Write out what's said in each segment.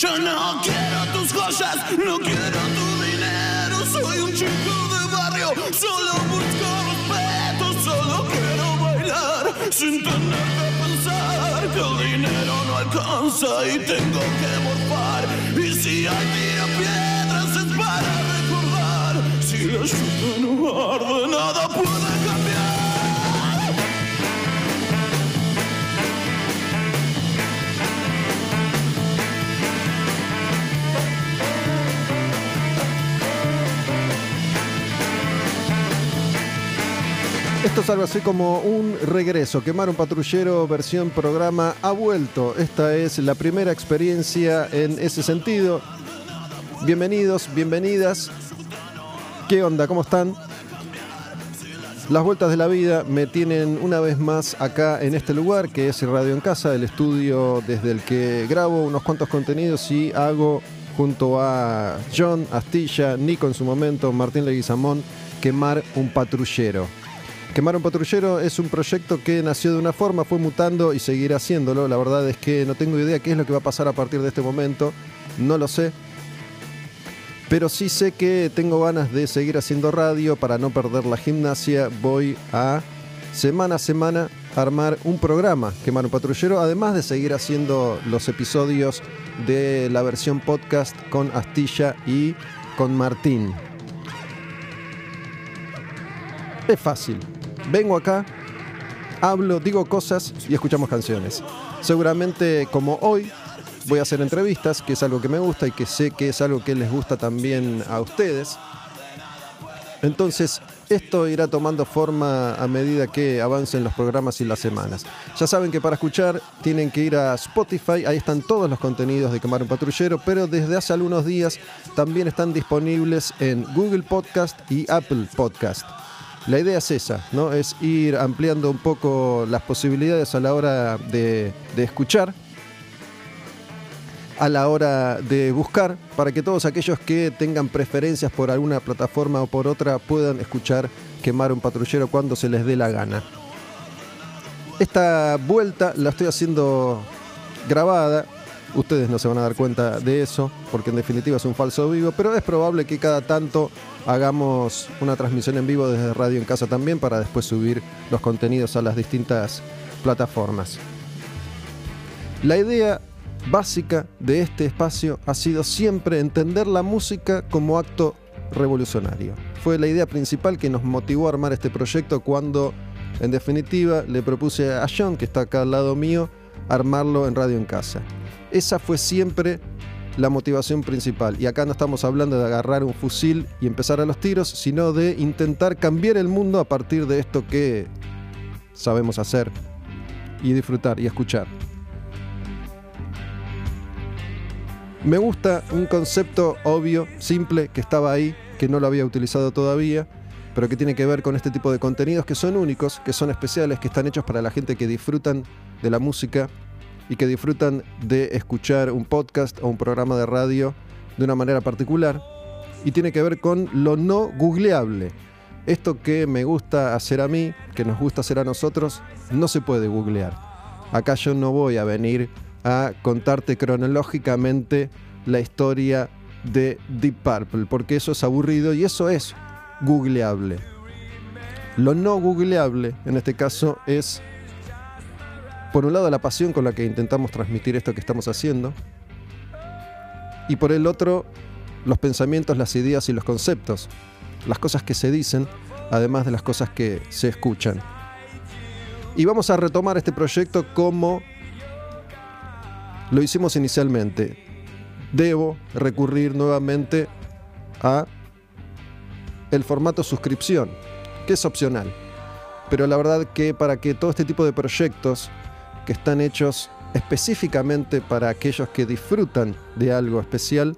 Yo no quiero tus joyas, no quiero tu dinero. Soy un chico de barrio, solo busco respeto, solo quiero bailar sin tener que pensar que el dinero no alcanza y tengo que morfar. Y si hay tira piedras es para recordar. Si la lluvia no arde, nada puede cambiar. Esto es así como un regreso. Quemar un patrullero versión programa ha vuelto. Esta es la primera experiencia en ese sentido. Bienvenidos, bienvenidas. ¿Qué onda? ¿Cómo están? Las vueltas de la vida me tienen una vez más acá en este lugar que es Radio en Casa, el estudio desde el que grabo unos cuantos contenidos y hago junto a John, Astilla, Nico en su momento, Martín Leguizamón, quemar un patrullero. Quemar un patrullero es un proyecto que nació de una forma, fue mutando y seguirá haciéndolo. La verdad es que no tengo idea qué es lo que va a pasar a partir de este momento. No lo sé. Pero sí sé que tengo ganas de seguir haciendo radio para no perder la gimnasia. Voy a semana a semana armar un programa, Quemar un patrullero, además de seguir haciendo los episodios de la versión podcast con Astilla y con Martín. Es fácil. Vengo acá, hablo, digo cosas y escuchamos canciones. Seguramente como hoy voy a hacer entrevistas, que es algo que me gusta y que sé que es algo que les gusta también a ustedes. Entonces, esto irá tomando forma a medida que avancen los programas y las semanas. Ya saben que para escuchar tienen que ir a Spotify, ahí están todos los contenidos de Quemar un Patrullero, pero desde hace algunos días también están disponibles en Google Podcast y Apple Podcast. La idea es esa, ¿no? Es ir ampliando un poco las posibilidades a la hora de, de escuchar, a la hora de buscar, para que todos aquellos que tengan preferencias por alguna plataforma o por otra puedan escuchar quemar un patrullero cuando se les dé la gana. Esta vuelta la estoy haciendo grabada. Ustedes no se van a dar cuenta de eso, porque en definitiva es un falso vivo, pero es probable que cada tanto hagamos una transmisión en vivo desde Radio en Casa también para después subir los contenidos a las distintas plataformas. La idea básica de este espacio ha sido siempre entender la música como acto revolucionario. Fue la idea principal que nos motivó a armar este proyecto cuando, en definitiva, le propuse a John, que está acá al lado mío, armarlo en Radio en Casa. Esa fue siempre la motivación principal. Y acá no estamos hablando de agarrar un fusil y empezar a los tiros, sino de intentar cambiar el mundo a partir de esto que sabemos hacer y disfrutar y escuchar. Me gusta un concepto obvio, simple, que estaba ahí, que no lo había utilizado todavía, pero que tiene que ver con este tipo de contenidos que son únicos, que son especiales, que están hechos para la gente que disfrutan de la música y que disfrutan de escuchar un podcast o un programa de radio de una manera particular. Y tiene que ver con lo no googleable. Esto que me gusta hacer a mí, que nos gusta hacer a nosotros, no se puede googlear. Acá yo no voy a venir a contarte cronológicamente la historia de Deep Purple, porque eso es aburrido y eso es googleable. Lo no googleable, en este caso, es, por un lado, la pasión con la que intentamos transmitir esto que estamos haciendo, y por el otro, los pensamientos, las ideas y los conceptos, las cosas que se dicen, además de las cosas que se escuchan. Y vamos a retomar este proyecto como lo hicimos inicialmente. Debo recurrir nuevamente a el formato suscripción, que es opcional. Pero la verdad que para que todo este tipo de proyectos que están hechos específicamente para aquellos que disfrutan de algo especial,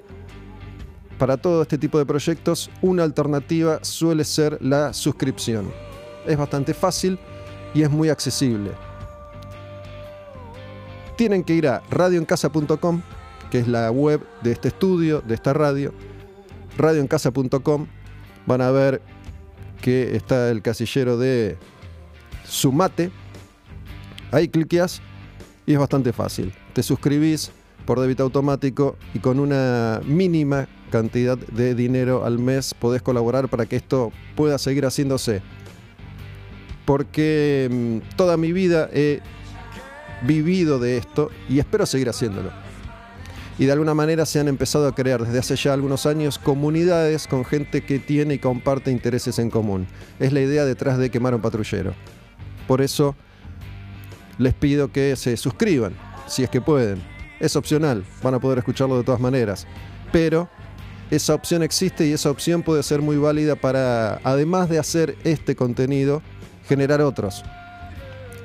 para todo este tipo de proyectos una alternativa suele ser la suscripción. Es bastante fácil y es muy accesible tienen que ir a radioencasa.com, que es la web de este estudio, de esta radio. Radioencasa.com. Van a ver que está el casillero de Sumate. Ahí cliqueas y es bastante fácil. Te suscribís por débito automático y con una mínima cantidad de dinero al mes podés colaborar para que esto pueda seguir haciéndose. Porque mm, toda mi vida he vivido de esto y espero seguir haciéndolo. Y de alguna manera se han empezado a crear desde hace ya algunos años comunidades con gente que tiene y comparte intereses en común. Es la idea detrás de Quemar un Patrullero. Por eso les pido que se suscriban, si es que pueden. Es opcional, van a poder escucharlo de todas maneras. Pero esa opción existe y esa opción puede ser muy válida para, además de hacer este contenido, generar otros.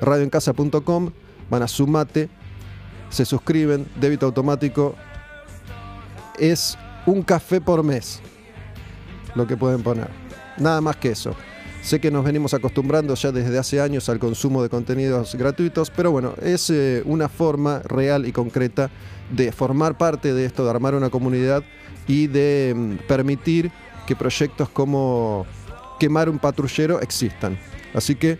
Radioencasa.com, van a Sumate, se suscriben, débito automático. Es un café por mes lo que pueden poner. Nada más que eso. Sé que nos venimos acostumbrando ya desde hace años al consumo de contenidos gratuitos, pero bueno, es eh, una forma real y concreta de formar parte de esto, de armar una comunidad y de mm, permitir que proyectos como quemar un patrullero existan. Así que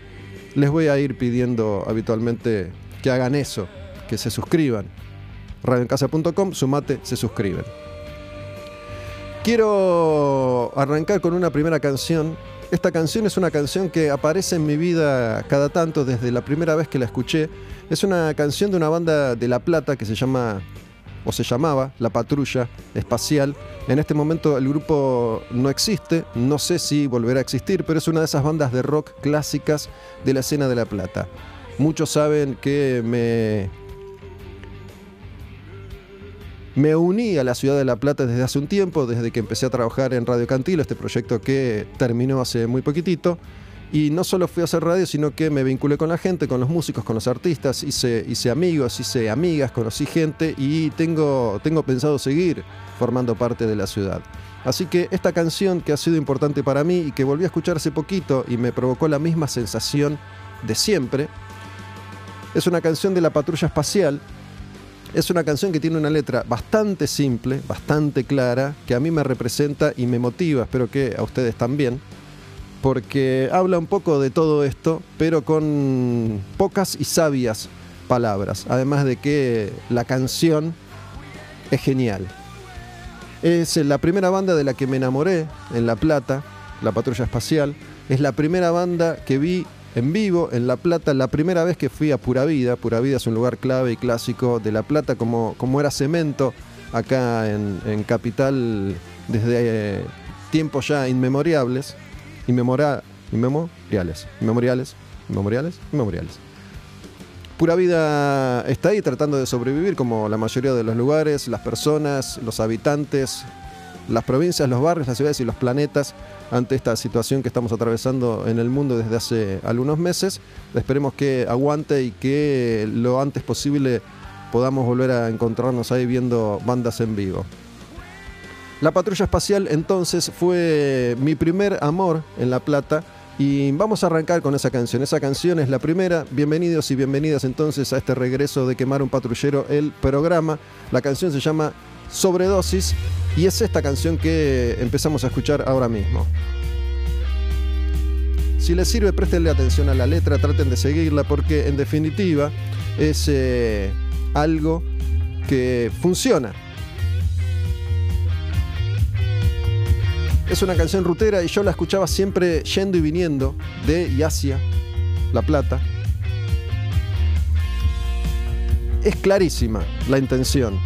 les voy a ir pidiendo habitualmente que hagan eso, que se suscriban. radioencasa.com, sumate, se suscriben. Quiero arrancar con una primera canción. Esta canción es una canción que aparece en mi vida cada tanto desde la primera vez que la escuché. Es una canción de una banda de La Plata que se llama, o se llamaba, La Patrulla Espacial. En este momento el grupo no existe, no sé si volverá a existir, pero es una de esas bandas de rock clásicas de la escena de La Plata. Muchos saben que me me uní a la ciudad de La Plata desde hace un tiempo, desde que empecé a trabajar en Radio Cantilo, este proyecto que terminó hace muy poquitito. Y no solo fui a hacer radio, sino que me vinculé con la gente, con los músicos, con los artistas, hice, hice amigos, hice amigas, conocí gente y tengo, tengo pensado seguir formando parte de la ciudad. Así que esta canción que ha sido importante para mí y que volví a escuchar hace poquito y me provocó la misma sensación de siempre, es una canción de la patrulla espacial es una canción que tiene una letra bastante simple, bastante clara, que a mí me representa y me motiva, espero que a ustedes también, porque habla un poco de todo esto, pero con pocas y sabias palabras, además de que la canción es genial. Es la primera banda de la que me enamoré en La Plata, La Patrulla Espacial. Es la primera banda que vi en vivo en La Plata la primera vez que fui a Pura Vida. Pura Vida es un lugar clave y clásico de La Plata, como, como era cemento acá en, Capital desde eh, tiempos ya inmemoriales. Inmemora, inmemoriales. Inmemoriales. Inmemoriales. Inmemoriales. Pura Vida está ahí tratando de sobrevivir como la mayoría de los lugares, las personas, los habitantes, las provincias, los barrios, las ciudades y los planetas ante esta situación que estamos atravesando en el mundo desde hace algunos meses. Esperemos que aguante y que lo antes posible podamos volver a encontrarnos ahí viendo bandas en vivo. La patrulla espacial entonces fue mi primer amor en La Plata y vamos a arrancar con esa canción. Esa canción es la primera. Bienvenidos y bienvenidas entonces a este regreso de Quemar un Patrullero, el programa. La canción se llama Sobredosis y es esta canción que empezamos a escuchar ahora mismo. Si les sirve, préstenle atención a la letra, traten de seguirla porque en definitiva es eh, algo que funciona. Es una canción rutera y yo la escuchaba siempre yendo y viniendo de y hacia La Plata. Es clarísima la intención.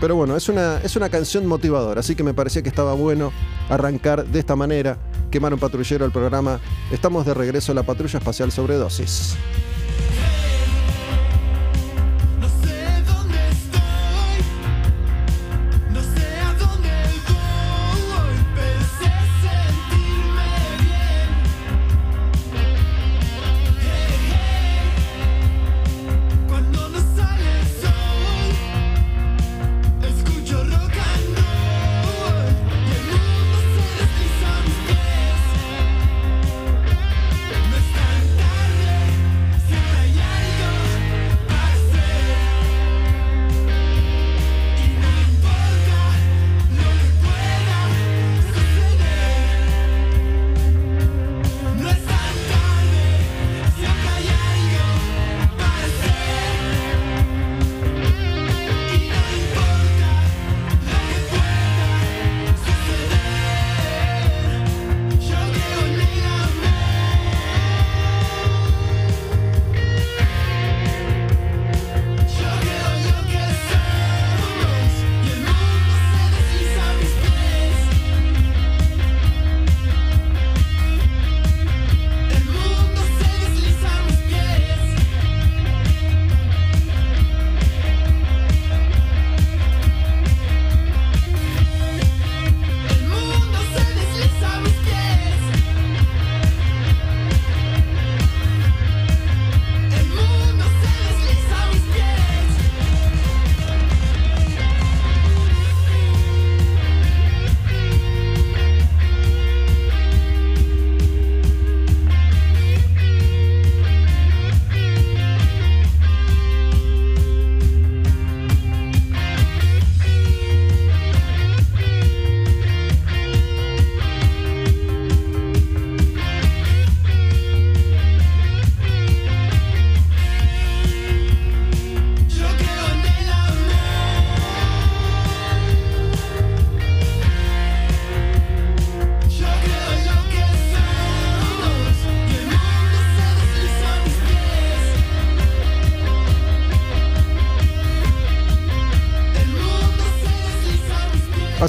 Pero bueno, es una, es una canción motivadora, así que me parecía que estaba bueno arrancar de esta manera, quemar un patrullero al programa. Estamos de regreso a la patrulla espacial sobredosis.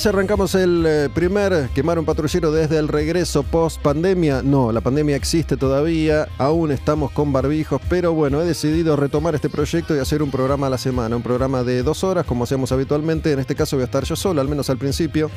Arrancamos el eh, primer Quemar un patrullero desde el regreso post pandemia. No, la pandemia existe todavía, aún estamos con barbijos, pero bueno, he decidido retomar este proyecto y hacer un programa a la semana, un programa de dos horas como hacemos habitualmente. En este caso voy a estar yo solo, al menos al principio,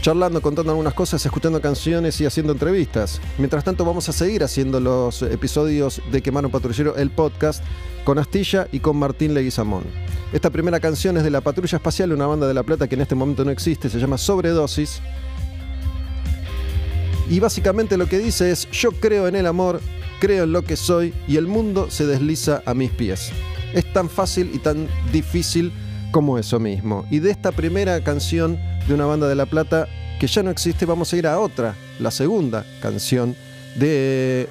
charlando, contando algunas cosas, escuchando canciones y haciendo entrevistas. Mientras tanto vamos a seguir haciendo los episodios de Quemar un patrullero, el podcast, con Astilla y con Martín Leguizamón. Esta primera canción es de La Patrulla Espacial, una banda de La Plata que en este momento no existe, se llama Sobredosis. Y básicamente lo que dice es, yo creo en el amor, creo en lo que soy y el mundo se desliza a mis pies. Es tan fácil y tan difícil como eso mismo. Y de esta primera canción de una banda de La Plata que ya no existe, vamos a ir a otra, la segunda canción de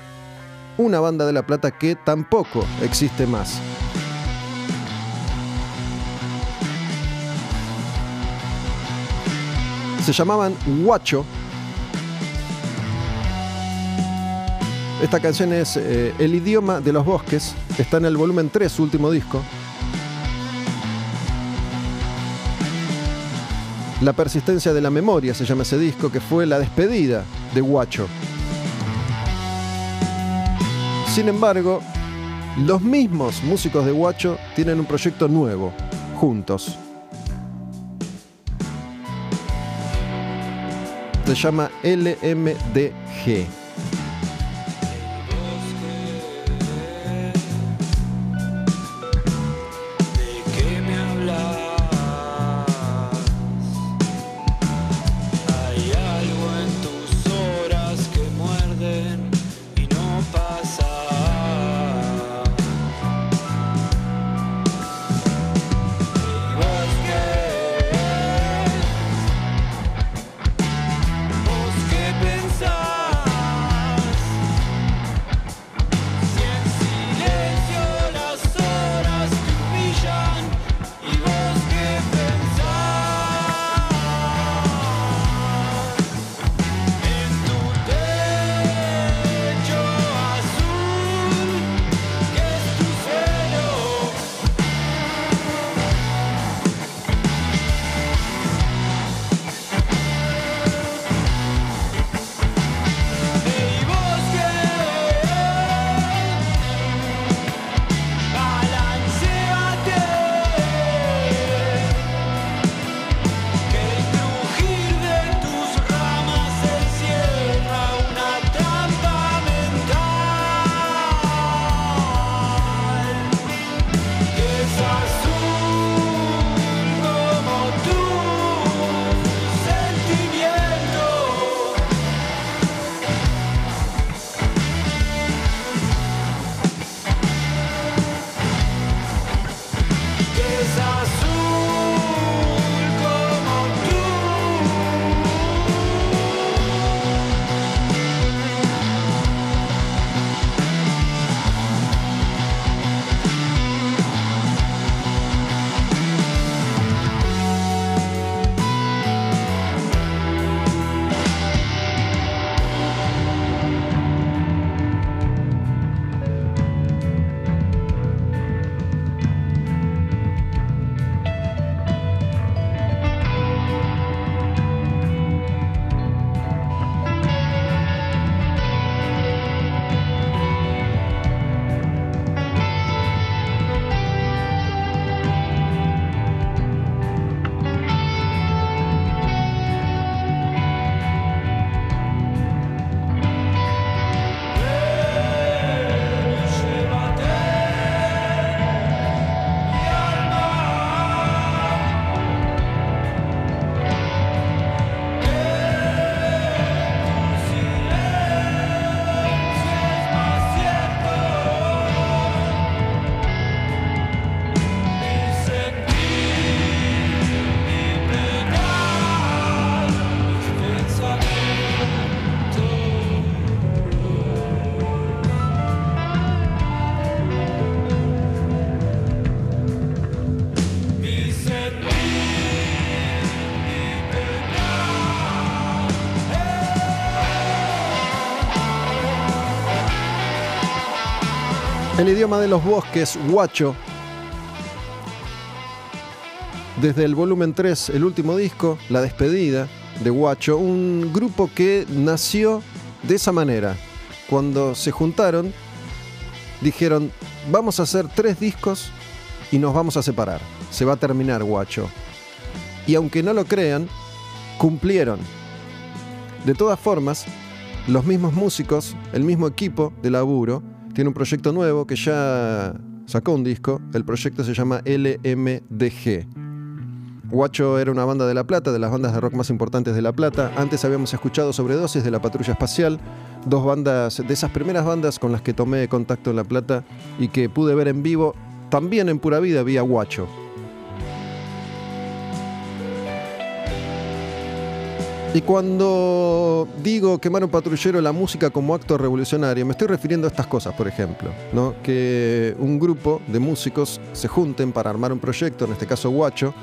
una banda de La Plata que tampoco existe más. se llamaban Guacho. Esta canción es eh, El idioma de los bosques, está en el volumen 3, su último disco. La persistencia de la memoria se llama ese disco, que fue la despedida de Guacho. Sin embargo, los mismos músicos de Guacho tienen un proyecto nuevo, juntos. se llama LMDG. El idioma de los bosques, huacho. desde el volumen 3, el último disco, La despedida de Guacho, un grupo que nació de esa manera. Cuando se juntaron, dijeron, vamos a hacer tres discos y nos vamos a separar. Se va a terminar Guacho. Y aunque no lo crean, cumplieron. De todas formas, los mismos músicos, el mismo equipo de laburo, tiene un proyecto nuevo que ya sacó un disco. El proyecto se llama LMDG. Guacho era una banda de La Plata, de las bandas de rock más importantes de La Plata. Antes habíamos escuchado Sobredosis de la Patrulla Espacial, dos bandas, de esas primeras bandas con las que tomé contacto en La Plata y que pude ver en vivo, también en pura vida vía Guacho. Y cuando digo quemar un patrullero la música como acto revolucionario, me estoy refiriendo a estas cosas, por ejemplo, ¿no? que un grupo de músicos se junten para armar un proyecto, en este caso Guacho,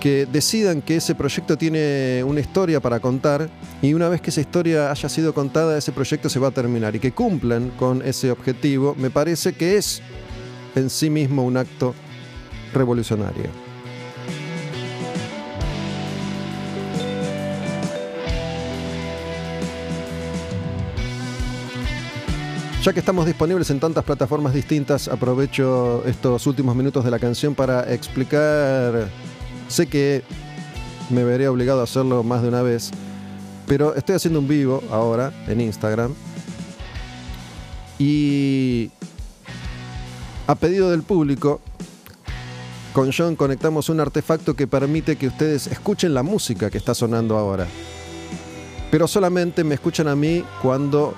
que decidan que ese proyecto tiene una historia para contar y una vez que esa historia haya sido contada, ese proyecto se va a terminar y que cumplan con ese objetivo, me parece que es en sí mismo un acto revolucionario. Ya que estamos disponibles en tantas plataformas distintas, aprovecho estos últimos minutos de la canción para explicar. Sé que me veré obligado a hacerlo más de una vez, pero estoy haciendo un vivo ahora en Instagram. Y a pedido del público, con John conectamos un artefacto que permite que ustedes escuchen la música que está sonando ahora. Pero solamente me escuchan a mí cuando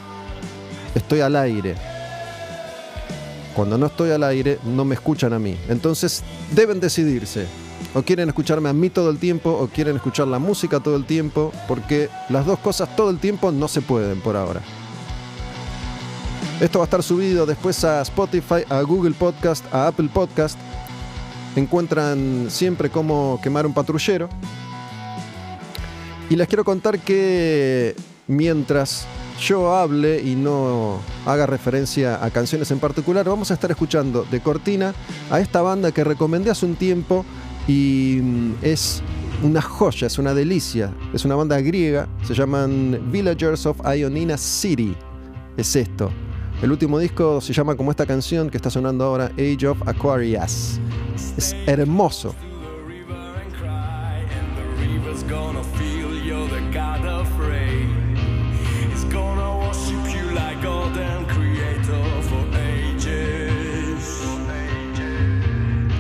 estoy al aire. Cuando no estoy al aire, no me escuchan a mí. Entonces, deben decidirse. O quieren escucharme a mí todo el tiempo, o quieren escuchar la música todo el tiempo, porque las dos cosas todo el tiempo no se pueden por ahora. Esto va a estar subido después a Spotify, a Google Podcast, a Apple Podcast. Encuentran siempre cómo quemar un patrullero. Y les quiero contar que mientras yo hable y no haga referencia a canciones en particular, vamos a estar escuchando de cortina a esta banda que recomendé hace un tiempo y mm, es una joya, es una delicia. Es una banda griega, se llaman Villagers of Ionina City. Es esto. El último disco se llama como esta canción que está sonando ahora, Age of Aquarius. Es hermoso.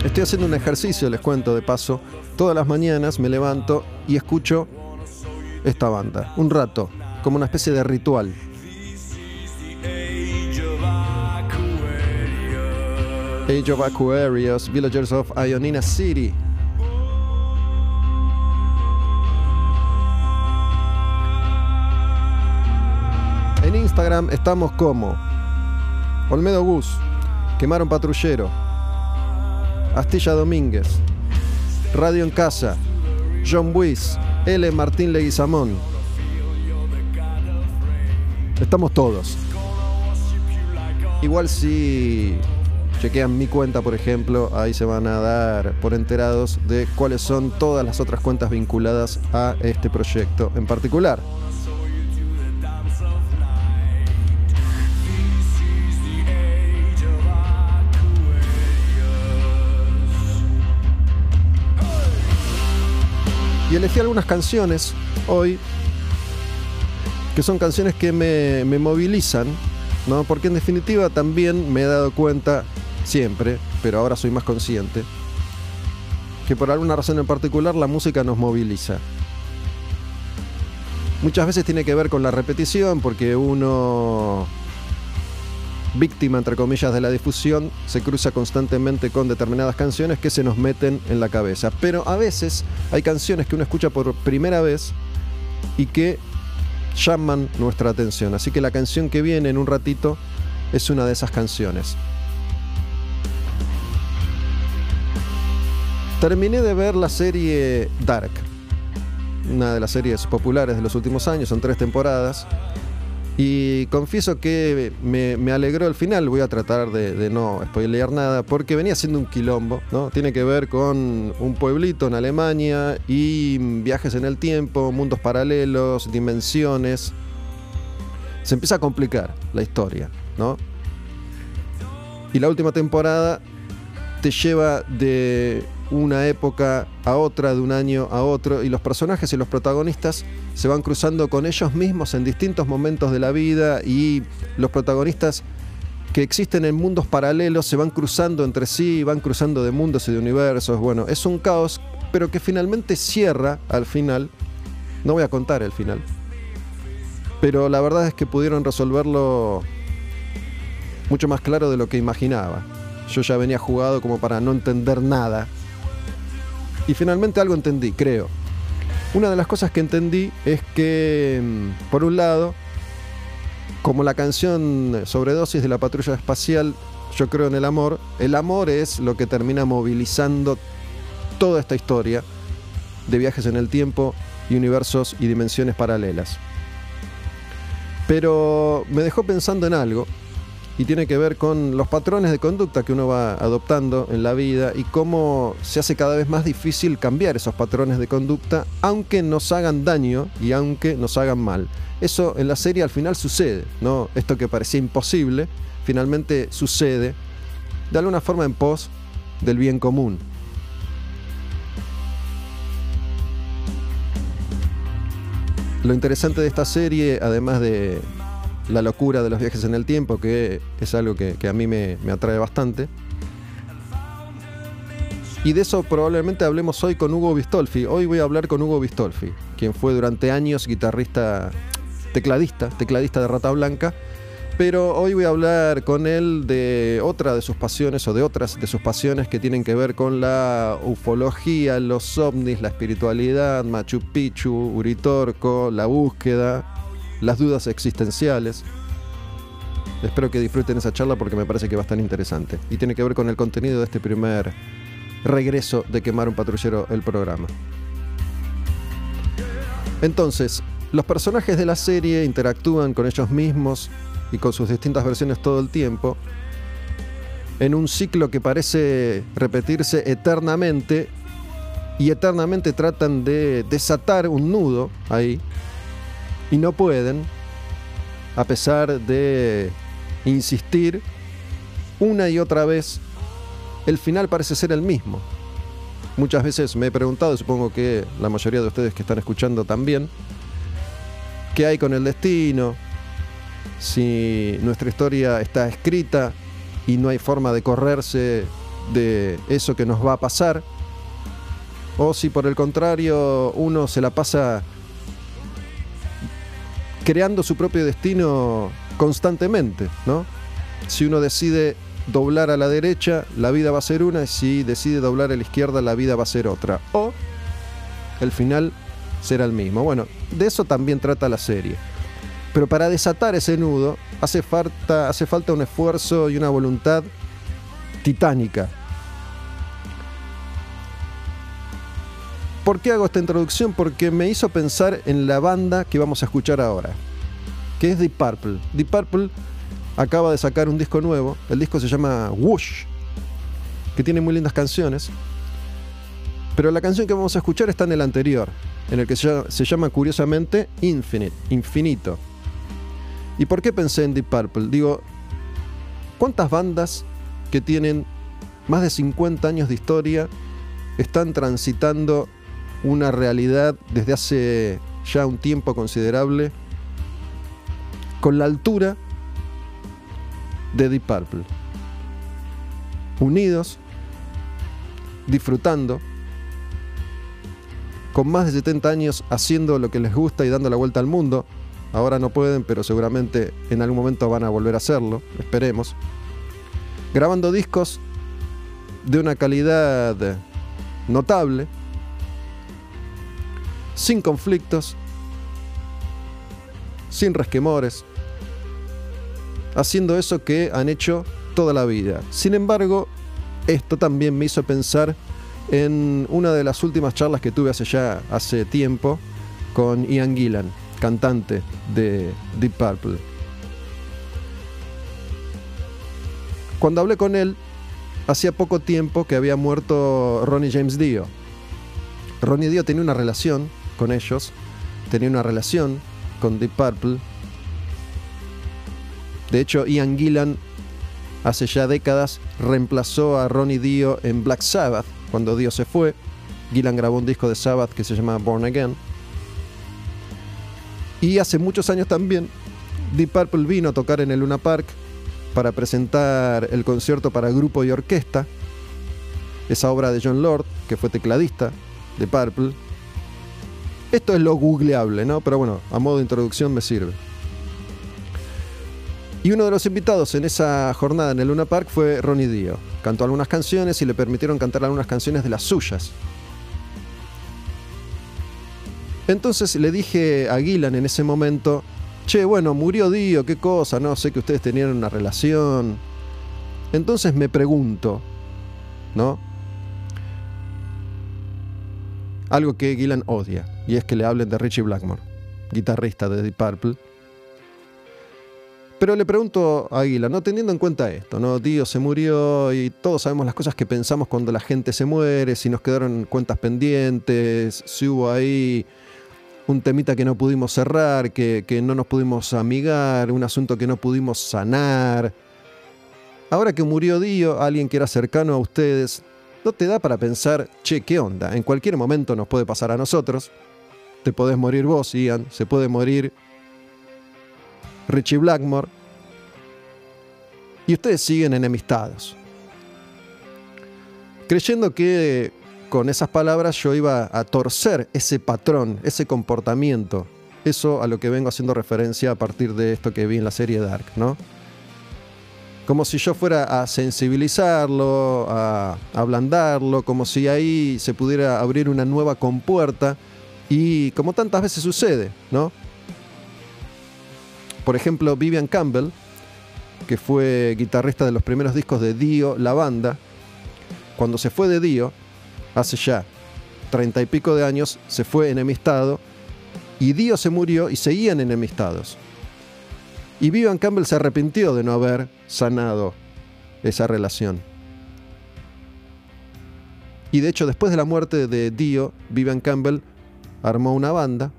Estoy haciendo un ejercicio, les cuento de paso. Todas las mañanas me levanto y escucho esta banda, un rato, como una especie de ritual. Age of Aquarius, Villagers of Ionina City. En Instagram estamos como Olmedo Gus, Quemaron Patrullero, Astilla Domínguez, Radio en Casa, John Buis, L. Martín Leguizamón. Estamos todos. Igual si chequean mi cuenta, por ejemplo, ahí se van a dar por enterados de cuáles son todas las otras cuentas vinculadas a este proyecto en particular. Y elegí algunas canciones hoy que son canciones que me, me movilizan, ¿no? Porque en definitiva también me he dado cuenta siempre, pero ahora soy más consciente, que por alguna razón en particular la música nos moviliza. Muchas veces tiene que ver con la repetición, porque uno, víctima entre comillas de la difusión, se cruza constantemente con determinadas canciones que se nos meten en la cabeza. Pero a veces hay canciones que uno escucha por primera vez y que llaman nuestra atención. Así que la canción que viene en un ratito es una de esas canciones. Terminé de ver la serie Dark, una de las series populares de los últimos años, son tres temporadas. Y confieso que me, alegró el final, voy a tratar de, de, no spoilear nada, porque venía siendo un quilombo, ¿no? Tiene que ver con un pueblito en Alemania y viajes en el tiempo, mundos paralelos, dimensiones. Se empieza a complicar la historia, ¿no? Y la última temporada te lleva de una época a otra, de un año a otro, y los personajes y los protagonistas se van cruzando con ellos mismos en distintos momentos de la vida y los protagonistas que existen en mundos paralelos se van cruzando entre sí, van cruzando de mundos y de universos. Bueno, es un caos, pero que finalmente cierra al final. No voy a contar el final. Pero la verdad es que pudieron resolverlo mucho más claro de lo que imaginaba. Yo ya venía jugado como para no entender nada. Y finalmente algo entendí, creo. Una de las cosas que entendí es que, mm, por un lado, como la canción Sobredosis de la patrulla espacial, yo creo en el amor, el amor es lo que termina movilizando toda esta historia de viajes en el tiempo y universos y dimensiones paralelas. Pero me dejó pensando en algo y tiene que ver con los patrones de conducta que uno va adoptando en la vida y cómo se hace cada vez más difícil cambiar esos patrones de conducta aunque nos hagan daño y aunque nos hagan mal. Eso en la serie al final sucede, ¿no? Esto que parecía imposible, finalmente sucede de alguna forma en pos del bien común. Lo interesante de esta serie, además de la locura de los viajes en el tiempo, que es algo que, a mí me, me, atrae bastante. Y de eso probablemente hablemos hoy con Hugo Bistolfi. Hoy voy a hablar con Hugo Bistolfi, quien fue durante años guitarrista, tecladista, tecladista de Rata Blanca. Pero hoy voy a hablar con él de otra de sus pasiones o de otras de sus pasiones que tienen que ver con la ufología, los ovnis, la espiritualidad, Machu Picchu, Uritorco, la búsqueda, las dudas existenciales. Espero que disfruten esa charla porque me parece que va a estar interesante. Y tiene que ver con el contenido de este primer regreso de Quemar un Patrullero el programa. Entonces, los personajes de la serie interactúan con ellos mismos y con sus distintas versiones todo el tiempo, en un ciclo que parece repetirse eternamente y eternamente tratan de desatar un nudo ahí y no pueden, a pesar de insistir una y otra vez, el final parece ser el mismo. Muchas veces me he preguntado, supongo que la mayoría de ustedes que están escuchando también, ¿qué hay con el destino? Si nuestra historia está escrita y no hay forma de correrse de eso que nos va a pasar, o si por el contrario uno se la pasa creando su propio destino constantemente, ¿no? Si uno decide doblar a la derecha, la vida va a ser una, y si decide doblar a la izquierda, la vida va a ser otra. O el final será el mismo. Bueno, de eso también trata la serie. Pero para desatar ese nudo hace falta, hace falta un esfuerzo y una voluntad titánica. ¿Por qué hago esta introducción? Porque me hizo pensar en la banda que vamos a escuchar ahora, que es Deep Purple. Deep Purple acaba de sacar un disco nuevo, el disco se llama Whoosh, que tiene muy lindas canciones, pero la canción que vamos a escuchar está en el anterior, en el que se llama curiosamente Infinite, Infinito. ¿Y por qué pensé en Deep Purple? Digo, ¿cuántas bandas que tienen más de 50 años de historia están transitando una realidad desde hace ya un tiempo considerable con la altura de Deep Purple. Unidos, disfrutando, con más de 70 años haciendo lo que les gusta y dando la vuelta al mundo. Ahora no pueden, pero seguramente en algún momento van a volver a hacerlo, esperemos. Grabando discos de una calidad notable, sin conflictos, sin resquemores, haciendo eso que han hecho toda la vida. Sin embargo, esto también me hizo pensar en una de las últimas charlas que tuve hace ya hace tiempo con Ian Gillan, cantante de Deep Purple. Cuando hablé con él, hacía poco tiempo que había muerto Ronnie James Dio. Ronnie Dio tenía una relación con ellos, tenía una relación con Deep Purple. De hecho, Ian Gillan hace ya décadas reemplazó a Ronnie Dio en Black Sabbath cuando Dio se fue. Gillan grabó un disco de Sabbath que se llama Born Again. Y hace muchos años también Deep Purple vino a tocar en el Luna Park para presentar el concierto para grupo y orquesta, esa obra de John Lord, que fue tecladista de Purple. Esto es lo googleable, ¿no? Pero bueno, a modo de introducción me sirve. Y uno de los invitados en esa jornada en el Luna Park fue Ronnie Dio. Cantó algunas canciones y le permitieron cantar algunas canciones de las suyas. Entonces le dije a Gillan en ese momento, che, bueno, murió Dio, qué cosa, no sé que ustedes tenían una relación. Entonces me pregunto, ¿no? Algo que Gillan odia, y es que le hablen de Richie Blackmore, guitarrista de Deep Purple. Pero le pregunto a Gillan, no teniendo en cuenta esto, ¿no? Dio se murió y todos sabemos las cosas que pensamos cuando la gente se muere, si nos quedaron cuentas pendientes, si hubo ahí un temita que no pudimos cerrar, que, no nos pudimos amigar, un asunto que no pudimos sanar. Ahora que murió Dio, alguien que era cercano a ustedes, ¿no te da para pensar, che, qué onda? En cualquier momento nos puede pasar a nosotros. Te podés morir vos, Ian, se puede morir Richie Blackmore. Y ustedes siguen enemistados. Creyendo que con esas palabras yo iba a torcer ese patrón, ese comportamiento. Eso a lo que vengo haciendo referencia a partir de esto que vi en la serie Dark, ¿no? Como si yo fuera a sensibilizarlo, a ablandarlo, como si ahí se pudiera abrir una nueva compuerta y como tantas veces sucede, ¿no? Por ejemplo, Vivian Campbell, que fue guitarrista de los primeros discos de Dio, la banda, cuando se fue de Dio, hace ya treinta y pico de años, se fue enemistado y Dio se murió y seguían enemistados. Y Vivian Campbell se arrepintió de no haber sanado esa relación. Y de hecho, después de la muerte de Dio, Vivian Campbell armó una banda,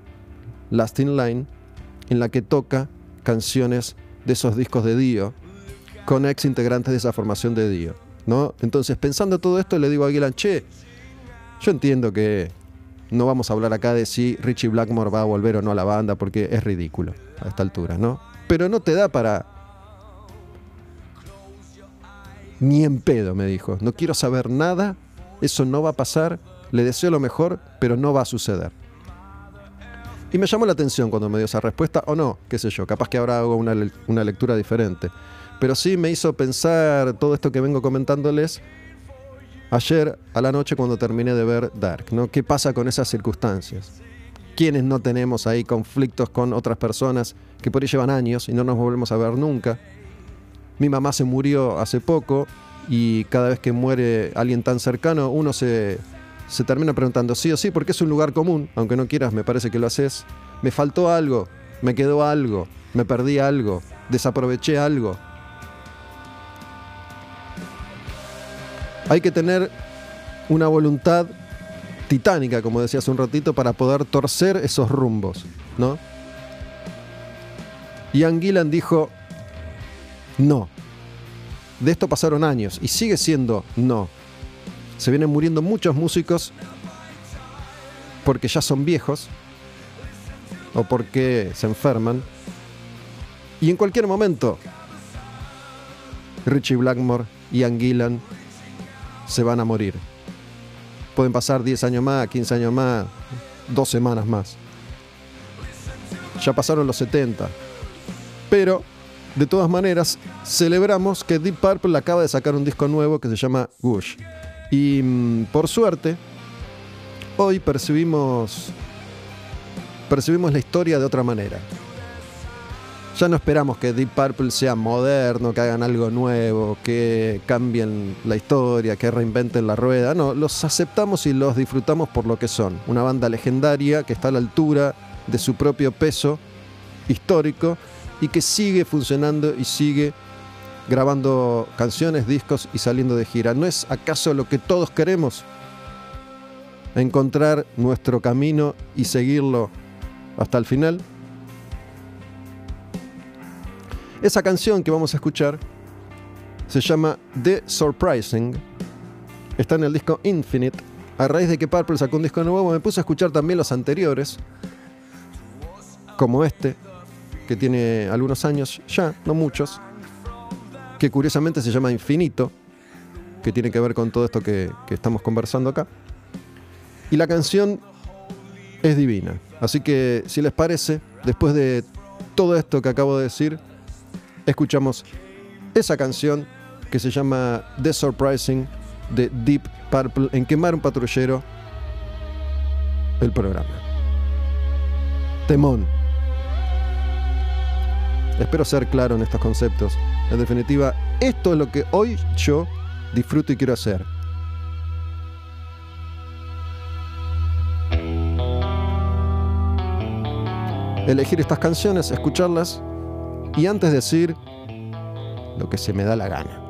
Last in Line, en la que toca canciones de esos discos de Dio con ex integrantes de esa formación de Dio. ¿no? Entonces, pensando todo esto, le digo a Aguilan, che, yo entiendo que no vamos a hablar acá de si Richie Blackmore va a volver o no a la banda, porque es ridículo a esta altura, ¿no? Pero no te da para... Ni en pedo, me dijo. No quiero saber nada, eso no va a pasar, le deseo lo mejor, pero no va a suceder. Y me llamó la atención cuando me dio esa respuesta, o no, qué sé yo, capaz que ahora hago una, una lectura diferente. Pero sí me hizo pensar todo esto que vengo comentándoles ayer a la noche cuando terminé de ver Dark, ¿no? ¿Qué pasa con esas circunstancias? ¿Quiénes no tenemos ahí conflictos con otras personas que por ahí llevan años y no nos volvemos a ver nunca? Mi mamá se murió hace poco y cada vez que muere alguien tan cercano uno se, se termina preguntando sí o sí porque es un lugar común, aunque no quieras me parece que lo haces. Me faltó algo, me quedó algo, me perdí algo, desaproveché algo. hay que tener una voluntad titánica, como decía hace un ratito, para poder torcer esos rumbos, ¿no? Ian Gillan dijo, no. De esto pasaron años y sigue siendo no. Se vienen muriendo muchos músicos porque ya son viejos o porque se enferman. Y en cualquier momento, Richie Blackmore, Ian Gillan, se van a morir. Pueden pasar 10 años más, 15 años más, dos semanas más. Ya pasaron los 70. Pero, de todas maneras, celebramos que Deep Purple acaba de sacar un disco nuevo que se llama Gush. Y mm, por suerte, hoy percibimos, percibimos la historia de otra manera. Ya no esperamos que Deep Purple sea moderno, que hagan algo nuevo, que cambien la historia, que reinventen la rueda. No, los aceptamos y los disfrutamos por lo que son. Una banda legendaria que está a la altura de su propio peso histórico y que sigue funcionando y sigue grabando canciones, discos y saliendo de gira. ¿No es acaso lo que todos queremos? Encontrar nuestro camino y seguirlo hasta el final. Esa canción que vamos a escuchar se llama The Surprising. Está en el disco Infinite. A raíz de que Purple sacó un disco nuevo, me puse a escuchar también los anteriores, como este, que tiene algunos años ya, no muchos, que curiosamente se llama Infinito, que tiene que ver con todo esto que, que estamos conversando acá. Y la canción es divina. Así que, si les parece, después de todo esto que acabo de decir, escuchamos esa canción que se llama The Surprising de Deep Purple en Quemar un Patrullero, el programa. Temón. Espero ser claro en estos conceptos. En definitiva, esto es lo que hoy yo disfruto y quiero hacer. Elegir estas canciones, escucharlas y antes decir lo que se me da la gana.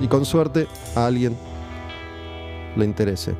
Y con suerte a alguien le interese.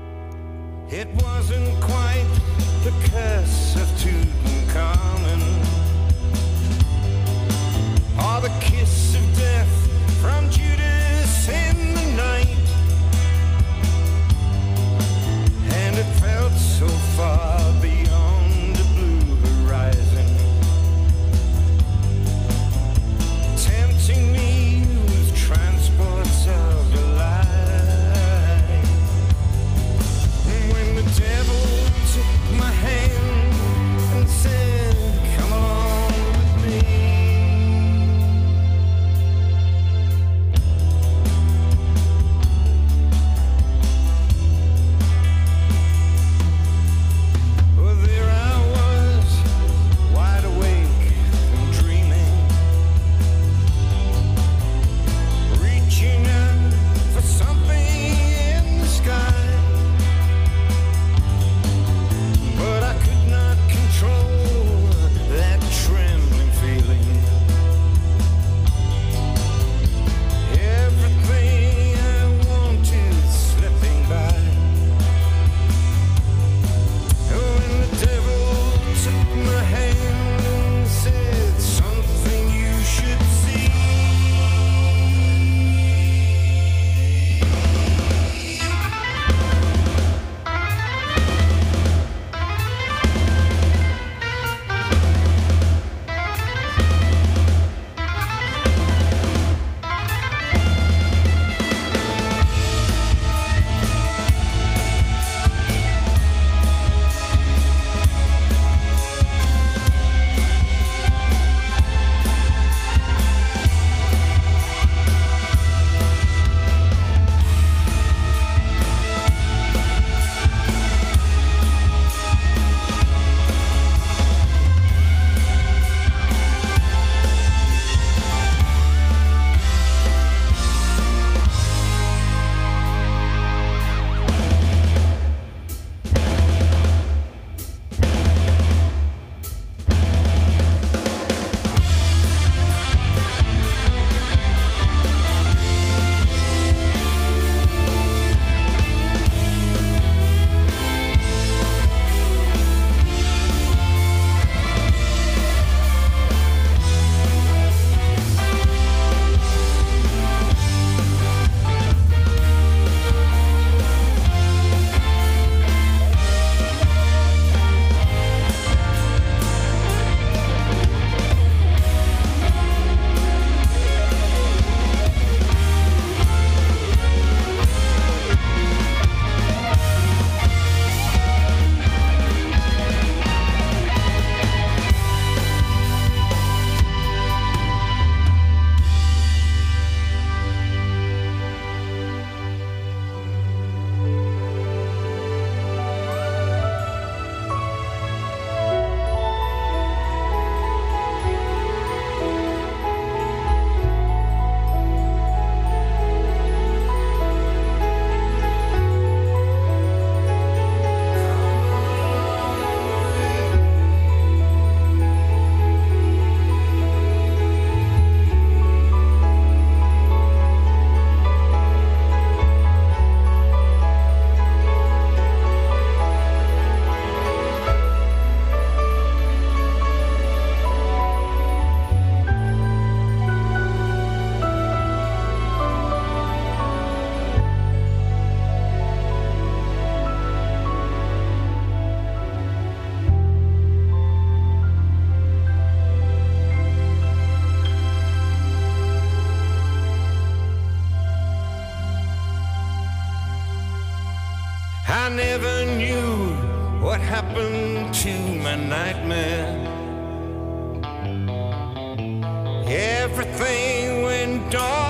Everything went dark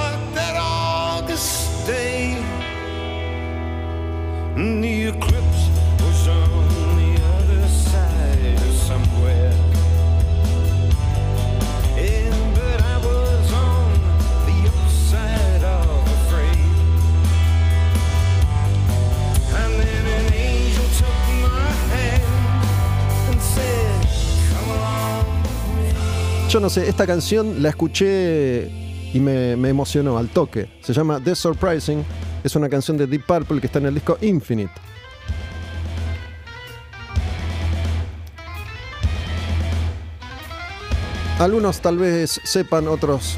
Yo no sé, esta canción la escuché y me, emocionó al toque. Se llama The Surprising. Es una canción de Deep Purple que está en el disco Infinite. Algunos tal vez sepan, otros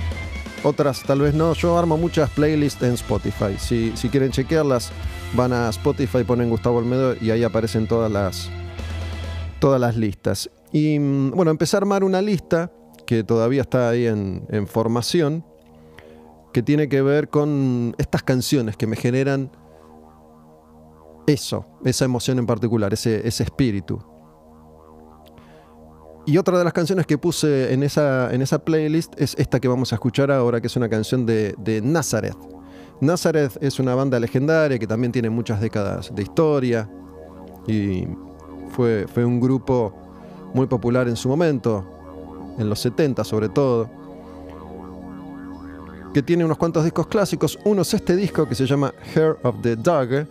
otras tal vez no. Yo armo muchas playlists en Spotify. Si, si quieren chequearlas, van a Spotify, ponen Gustavo Olmedo y ahí aparecen todas las, todas las listas. Y mm, bueno, empecé a armar una lista que todavía está ahí en, formación, que tiene que ver con estas canciones que me generan eso, esa emoción en particular, ese, ese espíritu. Y otra de las canciones que puse en esa, en esa playlist es esta que vamos a escuchar ahora, que es una canción de, de Nazareth. Nazareth es una banda legendaria que también tiene muchas décadas de historia y fue, fue un grupo muy popular en su momento, en los 70 sobre todo, que tiene unos cuantos discos clásicos. Uno es este disco que se llama Hair of the Dog.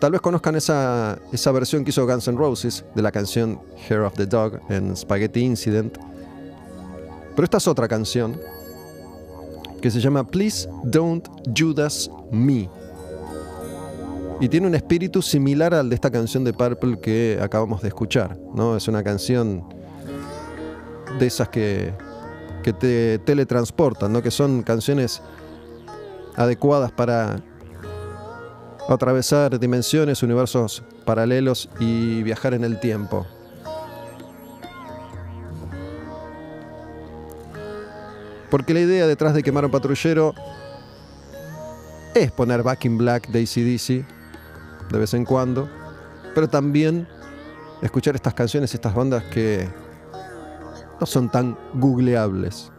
Tal vez conozcan esa, esa versión que hizo Guns N' Roses de la canción Hair of the Dog en Spaghetti Incident. Pero esta es otra canción que se llama Please Don't Judas Me. Y tiene un espíritu similar al de esta canción de Purple que acabamos de escuchar. ¿no? Es una canción de esas que, que te teletransportan, ¿no? que son canciones adecuadas para atravesar dimensiones, universos paralelos y viajar en el tiempo. Porque la idea detrás de quemar un patrullero es poner Back in Black de ACDC de vez en cuando, pero también escuchar estas canciones, estas bandas que no son tan googleables.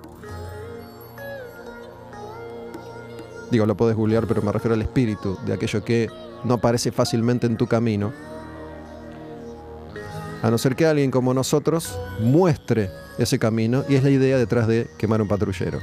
Digo, lo puedes googlear, pero me refiero al espíritu de aquello que no aparece fácilmente en tu camino. A no ser que alguien como nosotros muestre ese camino y es la idea detrás de quemar un patrullero.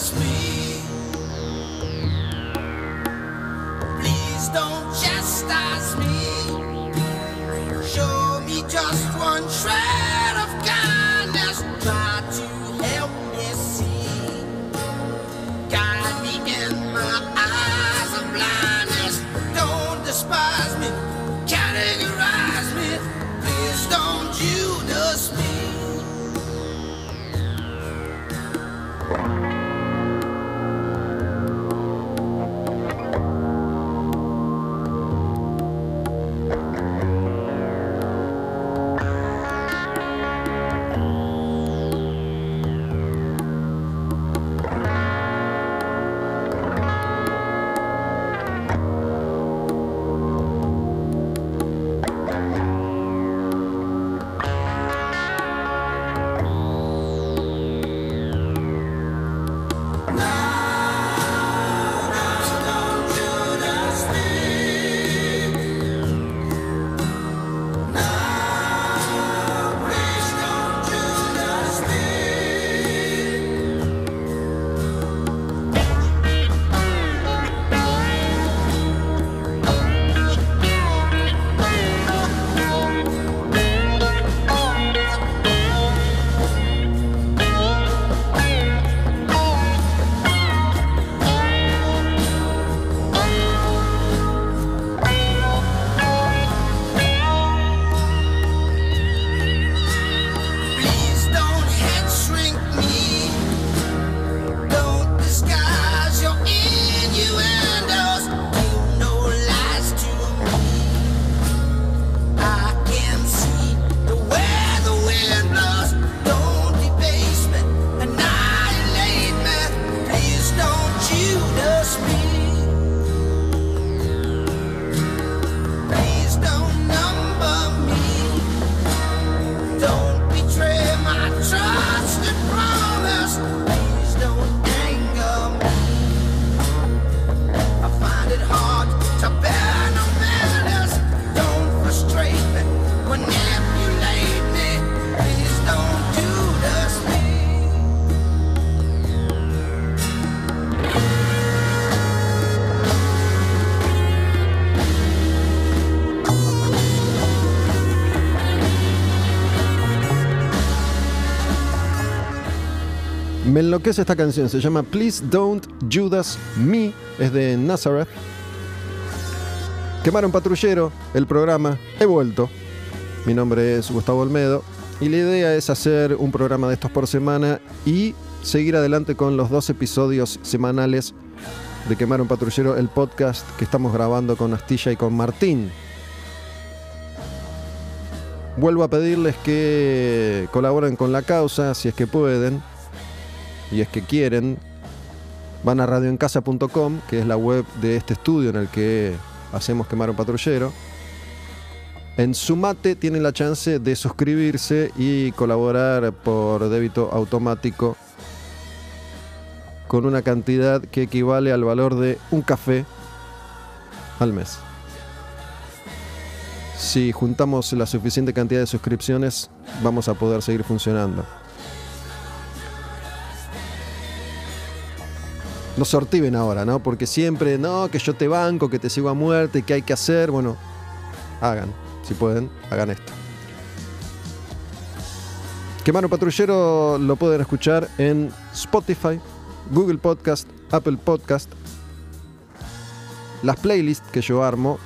Me. Please don't me. Show me just one shred Me enloquece esta canción, se llama Please Don't Judas Me, es de Nazareth. Quemaron patrullero, el programa, he vuelto. Mi nombre es Gustavo Olmedo y la idea es hacer un programa de estos por semana y seguir adelante con los dos episodios semanales de Quemaron Patrullero, el podcast que estamos grabando con Astilla y con Martín. Vuelvo a pedirles que colaboren con la causa si es que pueden y es que quieren. Van a radioencasa.com, que es la web de este estudio en el que hacemos Quemaron Patrullero. En Sumate tienen la chance de suscribirse y colaborar por débito automático con una cantidad que equivale al valor de un café al mes. Si juntamos la suficiente cantidad de suscripciones, vamos a poder seguir funcionando. No sortiven ahora, ¿no? Porque siempre, no, que yo te banco, que te sigo a muerte, que hay que hacer. Bueno, hagan, si pueden, hagan esto. Quemano Patrullero lo pueden escuchar en Spotify, Google Podcast, Apple Podcast. Las playlists que yo armo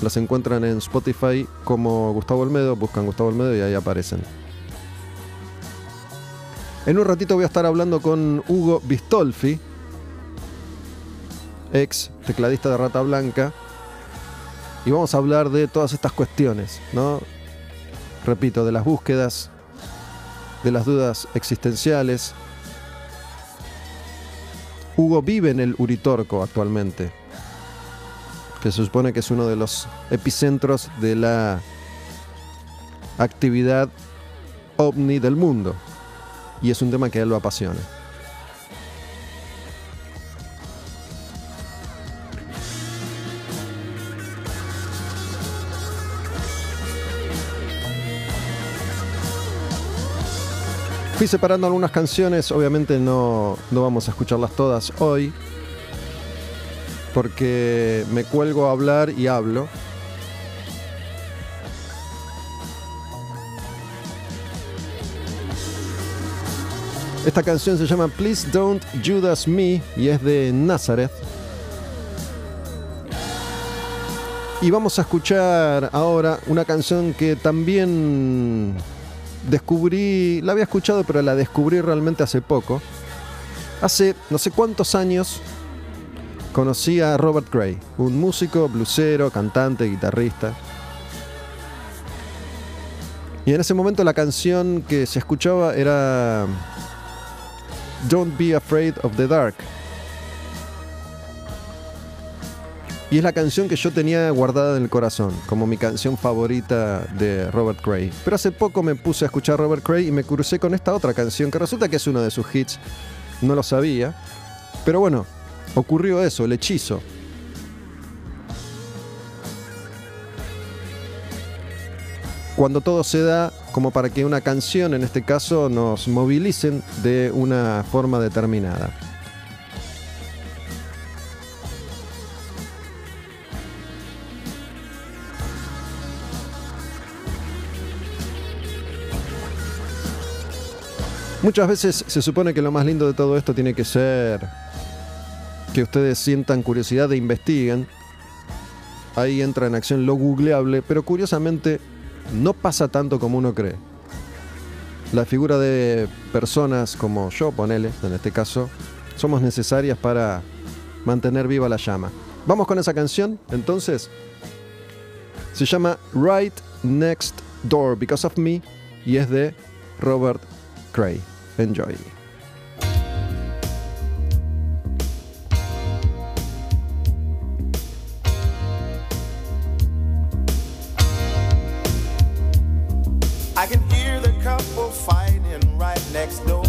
las encuentran en Spotify como Gustavo Olmedo, buscan Gustavo Olmedo y ahí aparecen. En un ratito voy a estar hablando con Hugo Bistolfi, ex tecladista de Rata Blanca, y vamos a hablar de todas estas cuestiones, ¿no? Repito, de las búsquedas, de las dudas existenciales. Hugo vive en el Uritorco actualmente, que se supone que es uno de los epicentros de la actividad ovni del mundo. Y es un tema que a él lo apasiona. Fui separando algunas canciones, obviamente no, no vamos a escucharlas todas hoy, porque me cuelgo a hablar y hablo. Esta canción se llama Please Don't Judas Me y es de Nazareth. Y vamos a escuchar ahora una canción que también descubrí, la había escuchado pero la descubrí realmente hace poco. Hace no sé cuántos años conocí a Robert Gray, un músico, blusero, cantante, guitarrista. Y en ese momento la canción que se escuchaba era Don't Be Afraid of the Dark. Y es la canción que yo tenía guardada en el corazón, como mi canción favorita de Robert Cray. Pero hace poco me puse a escuchar Robert Cray y me crucé con esta otra canción, que resulta que es uno de sus hits. No lo sabía. Pero bueno, ocurrió eso, el hechizo. Cuando todo se da como para que una canción, en este caso, nos movilicen de una forma determinada. Muchas veces se supone que lo más lindo de todo esto tiene que ser que ustedes sientan curiosidad e investiguen. Ahí entra en acción lo googleable, pero curiosamente no pasa tanto como uno cree. La figura de personas como yo, ponele, en este caso, somos necesarias para mantener viva la llama. Vamos con esa canción, entonces. Se llama Right Next Door Because of Me y es de Robert Cray. Enjoy. I can hear the couple fighting right next door.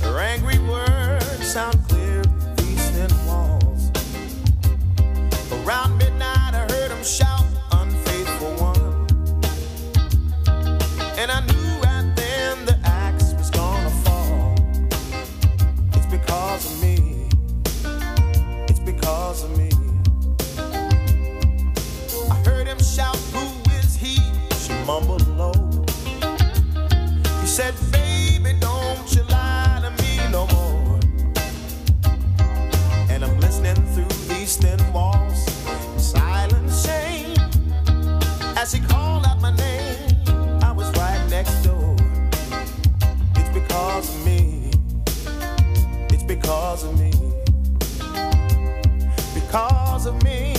Their angry words sound because of me. Because of me.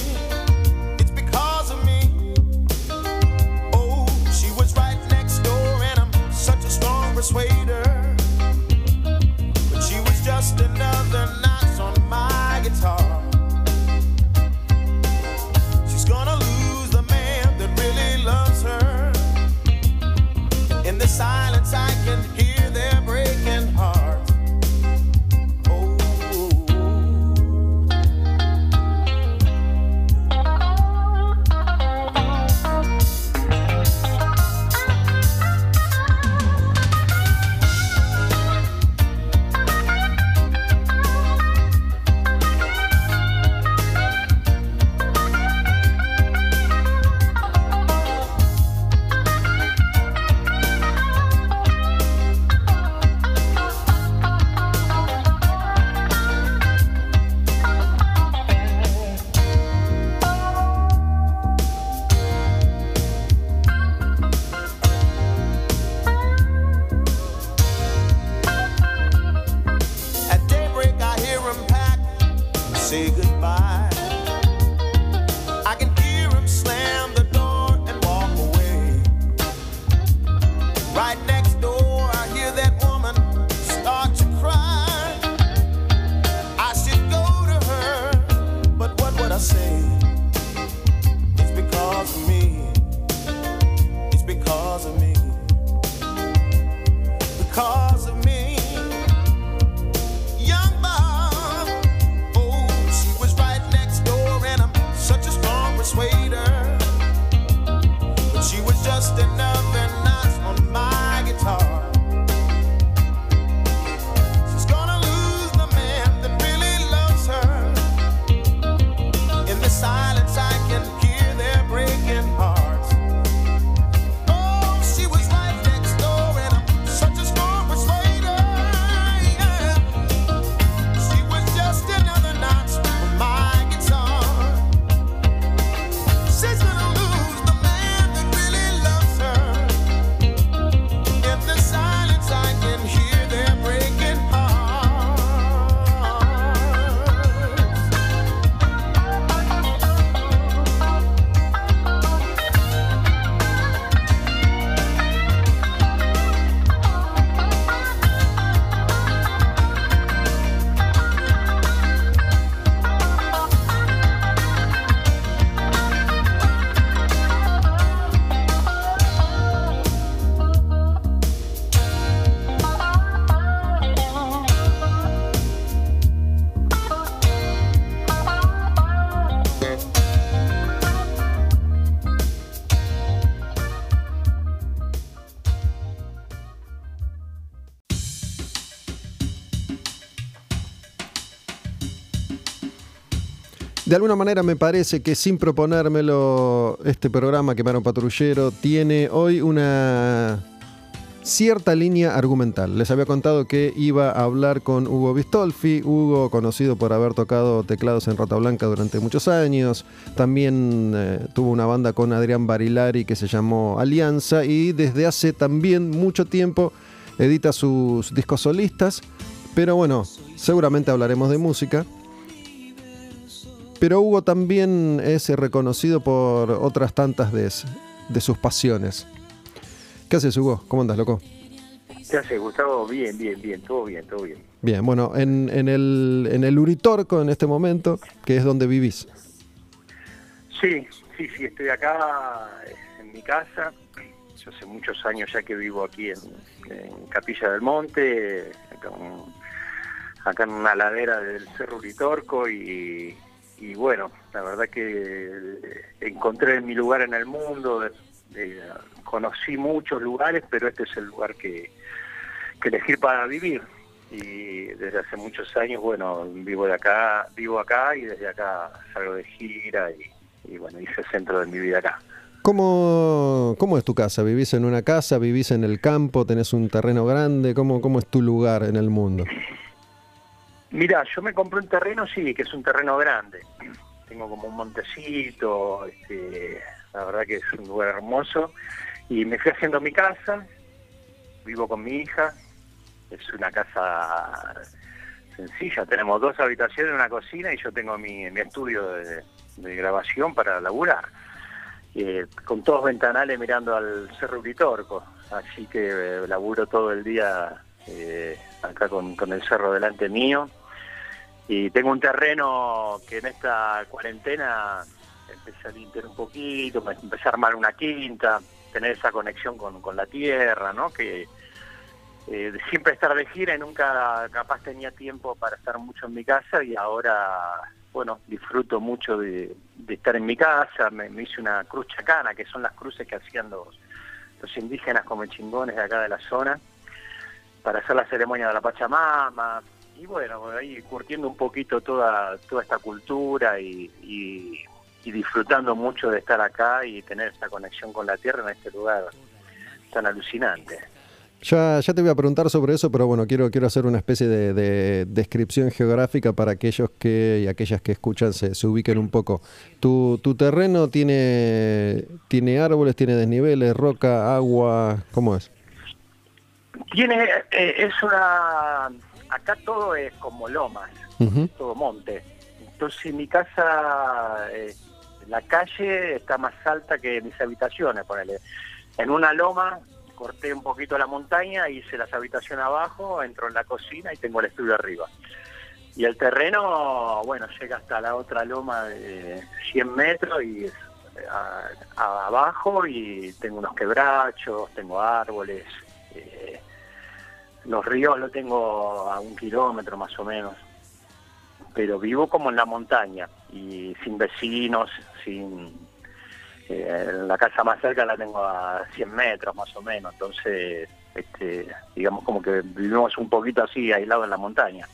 Alguna manera me parece que sin proponérmelo, este programa Quemaron Patrullero tiene hoy una cierta línea argumental. Les había contado que iba a hablar con Hugo Bistolfi, Hugo conocido por haber tocado teclados en Rata Blanca durante muchos años, también eh, tuvo una banda con Adrián Barilari que se llamó Alianza y desde hace también mucho tiempo edita sus discos solistas, pero bueno, seguramente hablaremos de música. Pero Hugo también es reconocido por otras tantas de, de sus pasiones. ¿Qué haces, Hugo? ¿Cómo andas, loco? ¿Qué hace, Gustavo? Bien, bien, bien, todo bien, todo bien. Bien, bueno, en, en el, en el Uritorco en este momento, que es donde vivís. Sí, sí, sí, estoy acá eh, en mi casa. Yo hace muchos años ya que vivo aquí en, en Capilla del Monte, acá, un- acá en una ladera del Cerro Uritorco y, y bueno, la verdad que eh, encontré mi lugar en el mundo, eh, eh, conocí muchos lugares, pero este es el lugar que, que elegí para vivir. Y desde hace muchos años, bueno, vivo de acá, vivo acá y desde acá salgo de gira y, bueno, hice centro de mi vida acá. ¿Cómo, ¿Cómo es tu casa? ¿Vivís en una casa? ¿Vivís en el campo? ¿Tenés un terreno grande? ¿Cómo, cómo es tu lugar en el mundo? Mira, yo me compré un terreno, sí, que es un terreno grande. Tengo como un montecito, este, la verdad que es un lugar hermoso. Y me fui haciendo mi casa, vivo con mi hija. Es una casa sencilla. Tenemos dos habitaciones, una cocina y yo tengo mi, estudio de, de grabación para laburar. Eh, con todos ventanales mirando al Cerro Uritorco. Así que eh, laburo todo el día eh, acá con, el cerro delante mío. Y tengo un terreno que en esta cuarentena empecé a limpiar un poquito, empecé a armar una quinta, tener esa conexión con, la tierra, ¿no? Que eh, siempre estar de gira y nunca capaz tenía tiempo para estar mucho en mi casa y ahora, bueno, disfruto mucho de, de estar en mi casa. Me, me hice una cruz chacana, que son las cruces que hacían los, los indígenas como chingones de acá de la zona, para hacer la ceremonia de la Pachamama. Y bueno, ahí curtiendo un poquito toda, toda esta cultura y, y, disfrutando mucho de estar acá y tener esta conexión con la tierra en este lugar tan alucinante. Ya, ya te voy a preguntar sobre eso, pero bueno, quiero, quiero hacer una especie de, de descripción geográfica para aquellos que y aquellas que escuchan se, se ubiquen un poco. Tu, tu terreno tiene, tiene árboles, tiene desniveles, roca, agua, ¿cómo es? Tiene, eh, es una, acá todo es como lomas, todo monte. Entonces mi casa, eh, la calle está más alta que mis habitaciones, ponele. En una loma corté un poquito la montaña, hice las habitaciones abajo, entro en la cocina y tengo el estudio arriba. Y el terreno, bueno, llega hasta la otra loma de 100 metros y es a- a- abajo y tengo unos quebrachos, tengo árboles. eh, los ríos lo tengo a un kilómetro más o menos. Pero vivo como en la montaña y sin vecinos, sin... eh, la casa más cerca la tengo a 100 metros más o menos, entonces, este, digamos como que vivimos un poquito así, aislados en la montaña.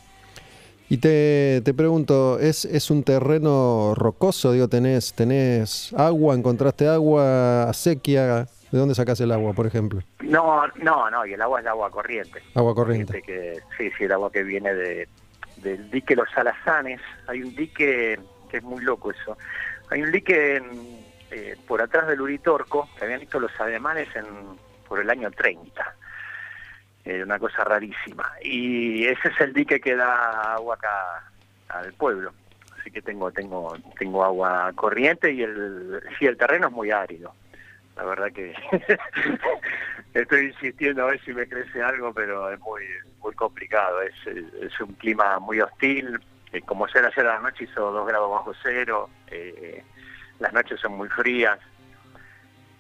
Y te, te pregunto, ¿es, ¿es un terreno rocoso? Digo, ¿tenés, ¿tenés agua? ¿Encontraste agua? ¿Sequía? ¿De dónde sacás el agua, por ejemplo? No, no, no, y el agua es el agua corriente. Agua corriente. que sí, sí, el agua que viene de, del dique Los Alazanes. Hay un dique que es muy loco eso. Hay un dique en, eh, por atrás del Uritorco que habían visto los alemanes en, por el año 30. Eh, una cosa rarísima. Y ese es el dique que da agua acá al pueblo. Así que tengo tengo tengo agua corriente y el sí el terreno es muy árido. La verdad que estoy insistiendo a ver si me crece algo, pero es muy muy complicado. Es, es un clima muy hostil. Eh, como ser ayer a la noche hizo dos grados bajo cero. eh, las noches son muy frías.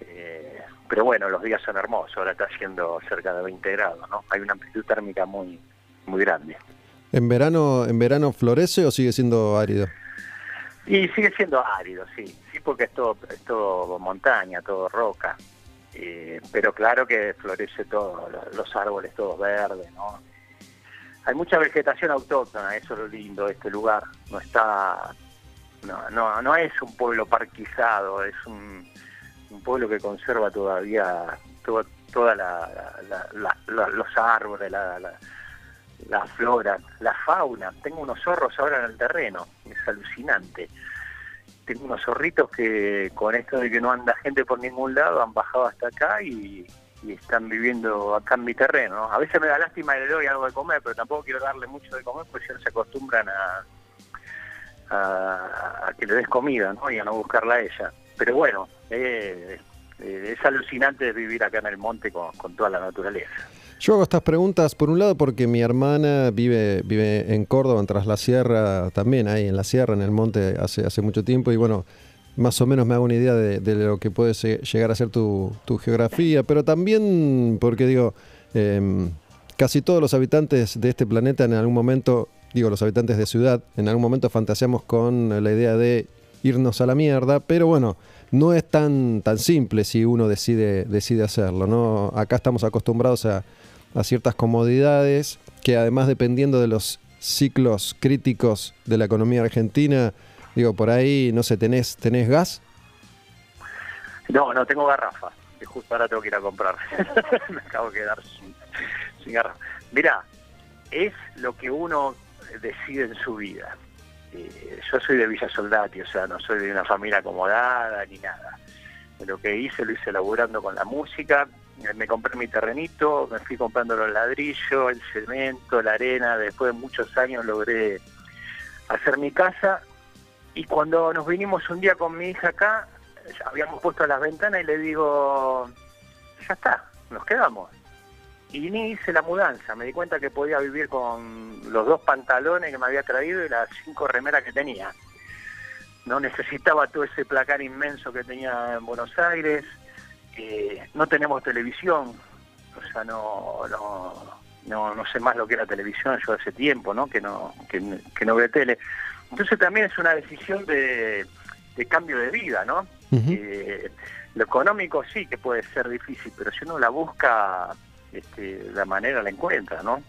Eh, pero bueno, los días son hermosos. Ahora está haciendo cerca de 20 grados, ¿no? Hay una amplitud térmica muy muy grande. ¿En verano, ¿En verano florece o sigue siendo árido? Y sigue siendo árido, sí, sí, porque es todo, es todo montaña, todo roca. Eh, pero claro que florece todo, lo- los árboles todos verdes, ¿no? Hay mucha vegetación autóctona, eso es lo lindo de este lugar. No está, no, no, no es un pueblo parquizado, es un, pueblo que conserva todavía toda, toda la- la- la- los árboles, la, la, flora, la fauna. Tengo unos zorros ahora en el terreno, es alucinante. Tengo unos zorritos que con esto de que no anda gente por ningún lado han bajado hasta acá y, están viviendo acá en mi terreno. ¿no? A veces me da lástima y le doy algo de comer, pero tampoco quiero darle mucho de comer porque ya se acostumbran a, que le des comida ¿no? y a no buscarla a ella. Pero bueno, eh, eh, es alucinante vivir acá en el monte con toda la naturaleza. Yo hago estas preguntas, por un lado, porque mi hermana vive, vive en Córdoba, en Tras la Sierra, también ahí en la sierra, en el monte, hace, hace mucho tiempo, y bueno, más o menos me hago una idea de, lo que puede llegar a ser tu, tu geografía, pero también porque digo, em, casi todos los habitantes de este planeta en algún momento, digo, los habitantes de ciudad, en algún momento fantaseamos con la idea de irnos a la mierda, pero bueno, no es tan, tan simple si uno decide, decide hacerlo, ¿no? Acá estamos acostumbrados a, a ciertas comodidades que además dependiendo de los ciclos críticos de la economía argentina, digo, por ahí, no sé, ¿tenés, tenés gas? No, no tengo garrafa, que justo ahora tengo que ir a comprar. Me acabo de quedar sin, garrafa. Mirá, es lo que uno decide en su vida. Eh, yo soy de Villa Soldati, o sea, no soy de una familia acomodada ni nada. Lo que hice lo hice laburando con la música me compré mi terrenito, me fui comprando los ladrillos, el cemento, la arena, después de muchos años logré hacer mi casa y cuando nos vinimos un día con mi hija acá, habíamos puesto las ventanas y le digo, ya está, nos quedamos. Y ni hice la mudanza, me di cuenta que podía vivir con los dos pantalones que me había traído y las cinco remeras que tenía. No necesitaba todo ese placar inmenso que tenía en Buenos Aires, eh, no tenemos televisión, o sea, no, no, no, no sé más lo que era televisión yo hace tiempo, ¿no? Que no, que, que no veo tele. Entonces también es una decisión de, de cambio de vida, ¿no? Eh, lo económico sí que puede ser difícil, pero si uno la busca, este, la manera la encuentra, ¿no?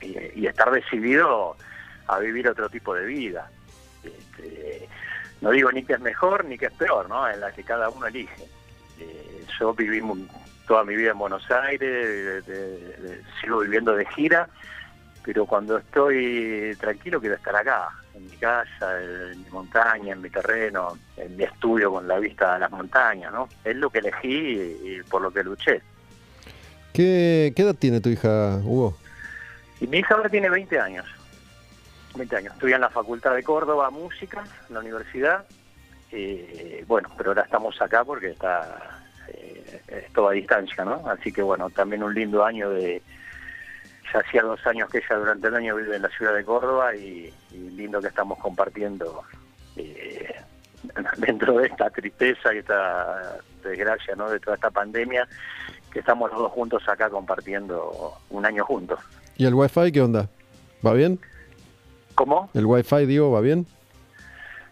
Y, y estar decidido a vivir otro tipo de vida. Este, no digo ni que es mejor ni que es peor, ¿no? En la que cada uno elige. Eh, yo viví toda mi vida en Buenos Aires, de- de- de- sigo viviendo de gira, pero cuando estoy tranquilo quiero estar acá, en mi casa, en mi montaña, en mi terreno, en mi estudio con la vista a las montañas, ¿no? Es lo que elegí y, y por lo que luché. ¿Qué, qué edad tiene tu hija, Hugo? Y mi hija ahora tiene 20 años. 20 años. Estudia en la Facultad de Córdoba Música, en la universidad. Eh, bueno, pero ahora estamos acá porque está eh, es todo a distancia, ¿no? Así que bueno, también un lindo año de... Ya hacía dos años que ella durante el año vive en la ciudad de Córdoba y, y lindo que estamos compartiendo eh, dentro de esta tristeza y esta desgracia, ¿no? De toda esta pandemia, que estamos los dos juntos acá compartiendo un año juntos. ¿Y el wifi qué onda? ¿Va bien? ¿Cómo? ¿El wifi, digo, va bien?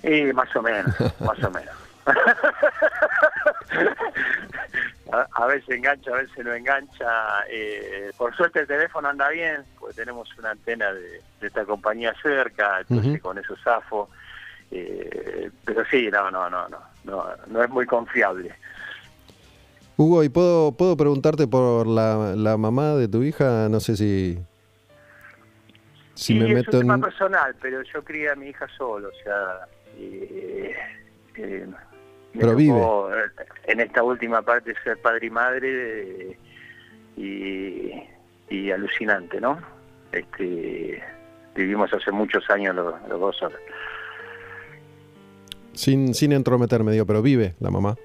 Y más o menos, más o menos. a, a veces engancha, a veces no engancha. Eh, por suerte el teléfono anda bien, porque tenemos una antena de, de esta compañía cerca, entonces con eso zafo. Eh, pero sí, no, no, no, no, no, no es muy confiable. Hugo, ¿y puedo, puedo preguntarte por la, la mamá de tu hija? No sé si, si Sí, me es meto un tema en... personal, pero yo crié a mi hija solo, o sea, eh, eh, me Pero vive. tocó, en esta última parte ser padre y madre eh, y, y alucinante, ¿no? Este, vivimos hace muchos años los, los dos solos. Sin, sin entrometerme, digo, pero vive la mamá.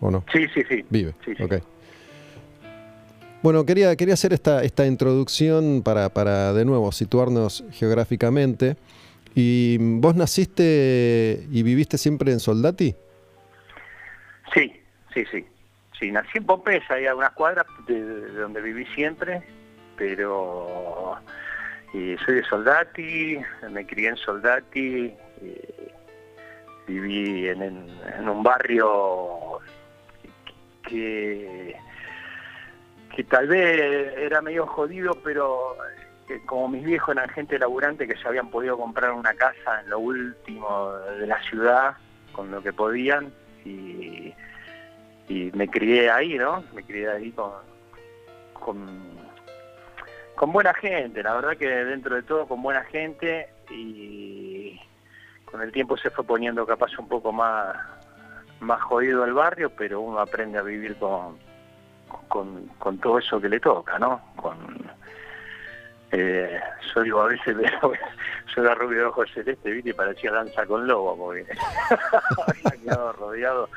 ¿O no? Sí, sí, sí. Vive. Sí, sí. Ok. Bueno, quería, quería hacer esta, esta introducción para, para, de nuevo, situarnos geográficamente. ¿Y vos naciste y viviste siempre en Soldati? Sí, sí, sí. Sí, nací en Pompeya, hay algunas cuadras de, de donde viví siempre, pero eh, soy de Soldati, me crié en Soldati, viví en, en- en un barrio que, que tal vez era medio jodido, pero eh, como mis viejos eran gente laburante que se habían podido comprar una casa en lo último de la ciudad con lo que podían y, me crié ahí, ¿no? Me crié ahí con, con, buena gente, la verdad que dentro de todo con buena gente y con el tiempo se fue poniendo capaz un poco más, más jodido el barrio, pero uno aprende a vivir con, con, con todo eso que le toca, ¿no? Eh, yo digo a veces, pero yo era rubio de ojos celeste. Y parecía danza con lobo, porque había quedado rodeado.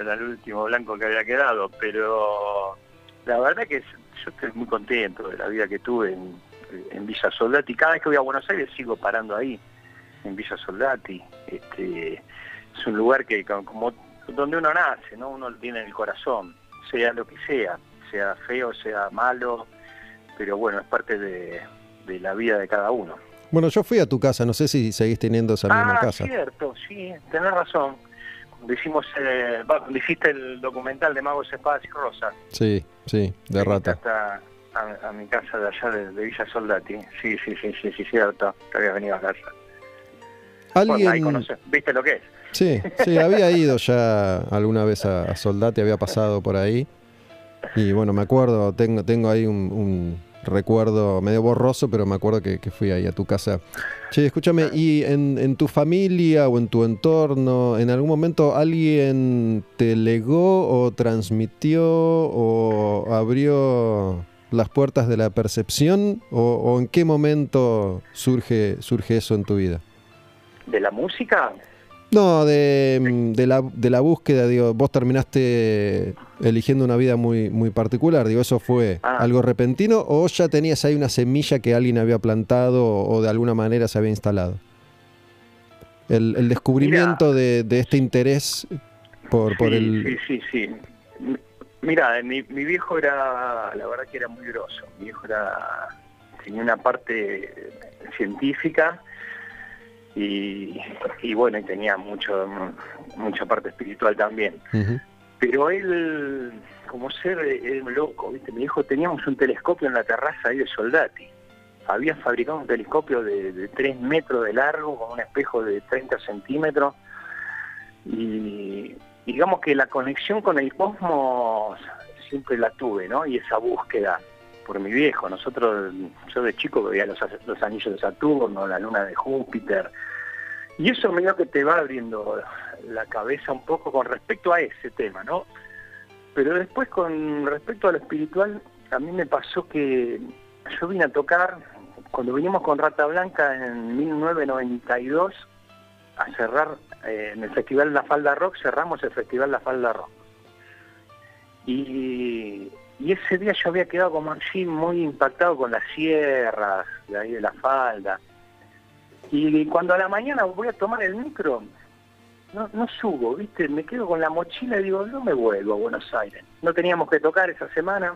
Era el último blanco que había quedado, pero la verdad que yo estoy muy contento de la vida que tuve en, Villa Soldati. Cada vez que voy a Buenos Aires sigo parando ahí, en Villa Soldati. Este, es un lugar que co- como donde uno nace, ¿no? Uno tiene en el corazón, sea lo que sea, sea feo, sea malo, pero bueno, es parte de, de la vida de cada uno. Bueno, yo fui a tu casa, no sé si seguís teniendo esa misma ah, casa. cierto, sí, tenés razón. Cuando hicimos, eh, cuando hiciste el documental de Magos, Espadas y Rosas, Sí, sí, de rata. hasta a, a mi casa de allá de, de Villa Soldati. Sí, sí, sí, sí, sí, cierto, que habías venido a casa. Bueno, ahí ¿Alguien, conoces, ¿viste lo que es? Sí, sí, había ido ya alguna vez a, a Soldati, había pasado por ahí. Y bueno, me acuerdo, tengo, tengo ahí un, recuerdo medio borroso, pero me acuerdo que, fui ahí a tu casa. Che, escúchame, ¿y en, en tu familia o en tu entorno, en algún momento alguien te legó o transmitió o abrió las puertas de la percepción? ¿O, o en qué momento surge, surge eso en tu vida? ¿De la música? No, de, mm, de la, de la búsqueda, digo, vos terminaste eligiendo una vida muy, muy particular, digo, ¿eso fue Ah. algo repentino o ya tenías ahí una semilla que alguien había plantado o, de alguna manera se había instalado? El, el descubrimiento de, de este interés por, por el... sí, sí, sí. Mira, mi, mi viejo era, la verdad que era muy grosso. Mi viejo era, tenía una parte científica y, y bueno, y tenía mucho, mucha parte espiritual también. Pero él, como ser, loco, ¿viste? Mi viejo teníamos un telescopio en la terraza ahí de Soldati. Había fabricado un telescopio de, de 3 metros de largo con un espejo de 30 centímetros y digamos que la conexión con el cosmos siempre la tuve, ¿no? Y esa búsqueda por mi viejo. Nosotros, yo de chico veía los, los anillos de Saturno, la luna de Júpiter, y eso medio que te va abriendo la cabeza un poco con respecto a ese tema, ¿no? Pero después con respecto a lo espiritual, a mí me pasó que yo vine a tocar, cuando vinimos con Rata Blanca en 1992, a cerrar eh, en el Festival La Falda Rock, cerramos el Festival La Falda Rock. Y, y ese día yo había quedado como así muy impactado con las sierras de ahí de la falda. Y cuando a la mañana voy a tomar el micro, no, no subo, ¿viste? Me quedo con la mochila y digo, no me vuelvo a Buenos Aires. No teníamos que tocar esa semana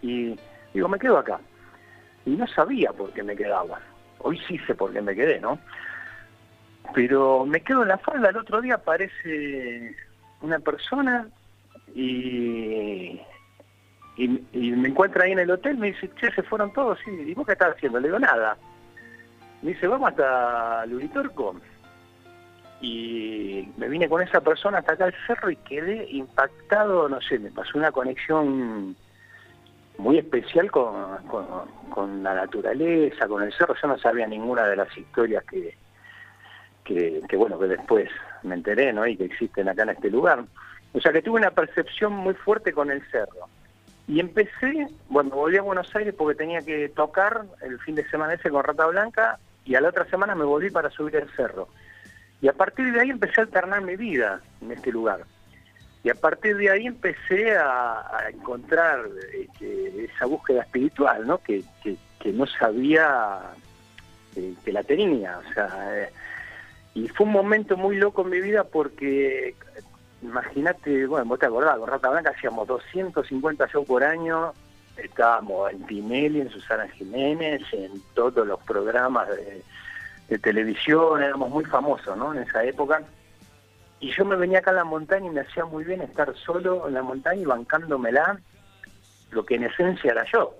y digo, me quedo acá. Y no sabía por qué me quedaba. Hoy sí sé por qué me quedé, ¿no? Pero me quedo en la falda, el otro día aparece una persona y, y, me encuentra ahí en el hotel, me dice, che, se fueron todos, sí, ¿y vos qué estás haciendo? Le digo, nada. Me dice, vamos hasta Luritorco. Y me vine con esa persona hasta acá al cerro y quedé impactado, no sé, me pasó una conexión muy especial con, con, con la naturaleza, con el cerro. Yo no sabía ninguna de las historias que, que, que, bueno, que después me enteré, ¿no? Y que existen acá en este lugar. O sea que tuve una percepción muy fuerte con el cerro. Y empecé, bueno, volví a Buenos Aires porque tenía que tocar el fin de semana ese con Rata Blanca y a la otra semana me volví para subir el cerro. Y a partir de ahí empecé a alternar mi vida en este lugar. Y a partir de ahí empecé a, encontrar este, esa búsqueda espiritual, ¿no? Que, que, que no sabía eh, que la tenía. O sea, eh, y fue un momento muy loco en mi vida porque, imagínate, bueno, vos te acordás, con Rata Blanca hacíamos 250 shows por año, estábamos en Tinelli, en Susana Jiménez, en todos los programas de, televisión, éramos muy famosos, ¿no? En esa época. Y yo me venía acá a la montaña y me hacía muy bien estar solo en la montaña y bancándomela, lo que en esencia era yo,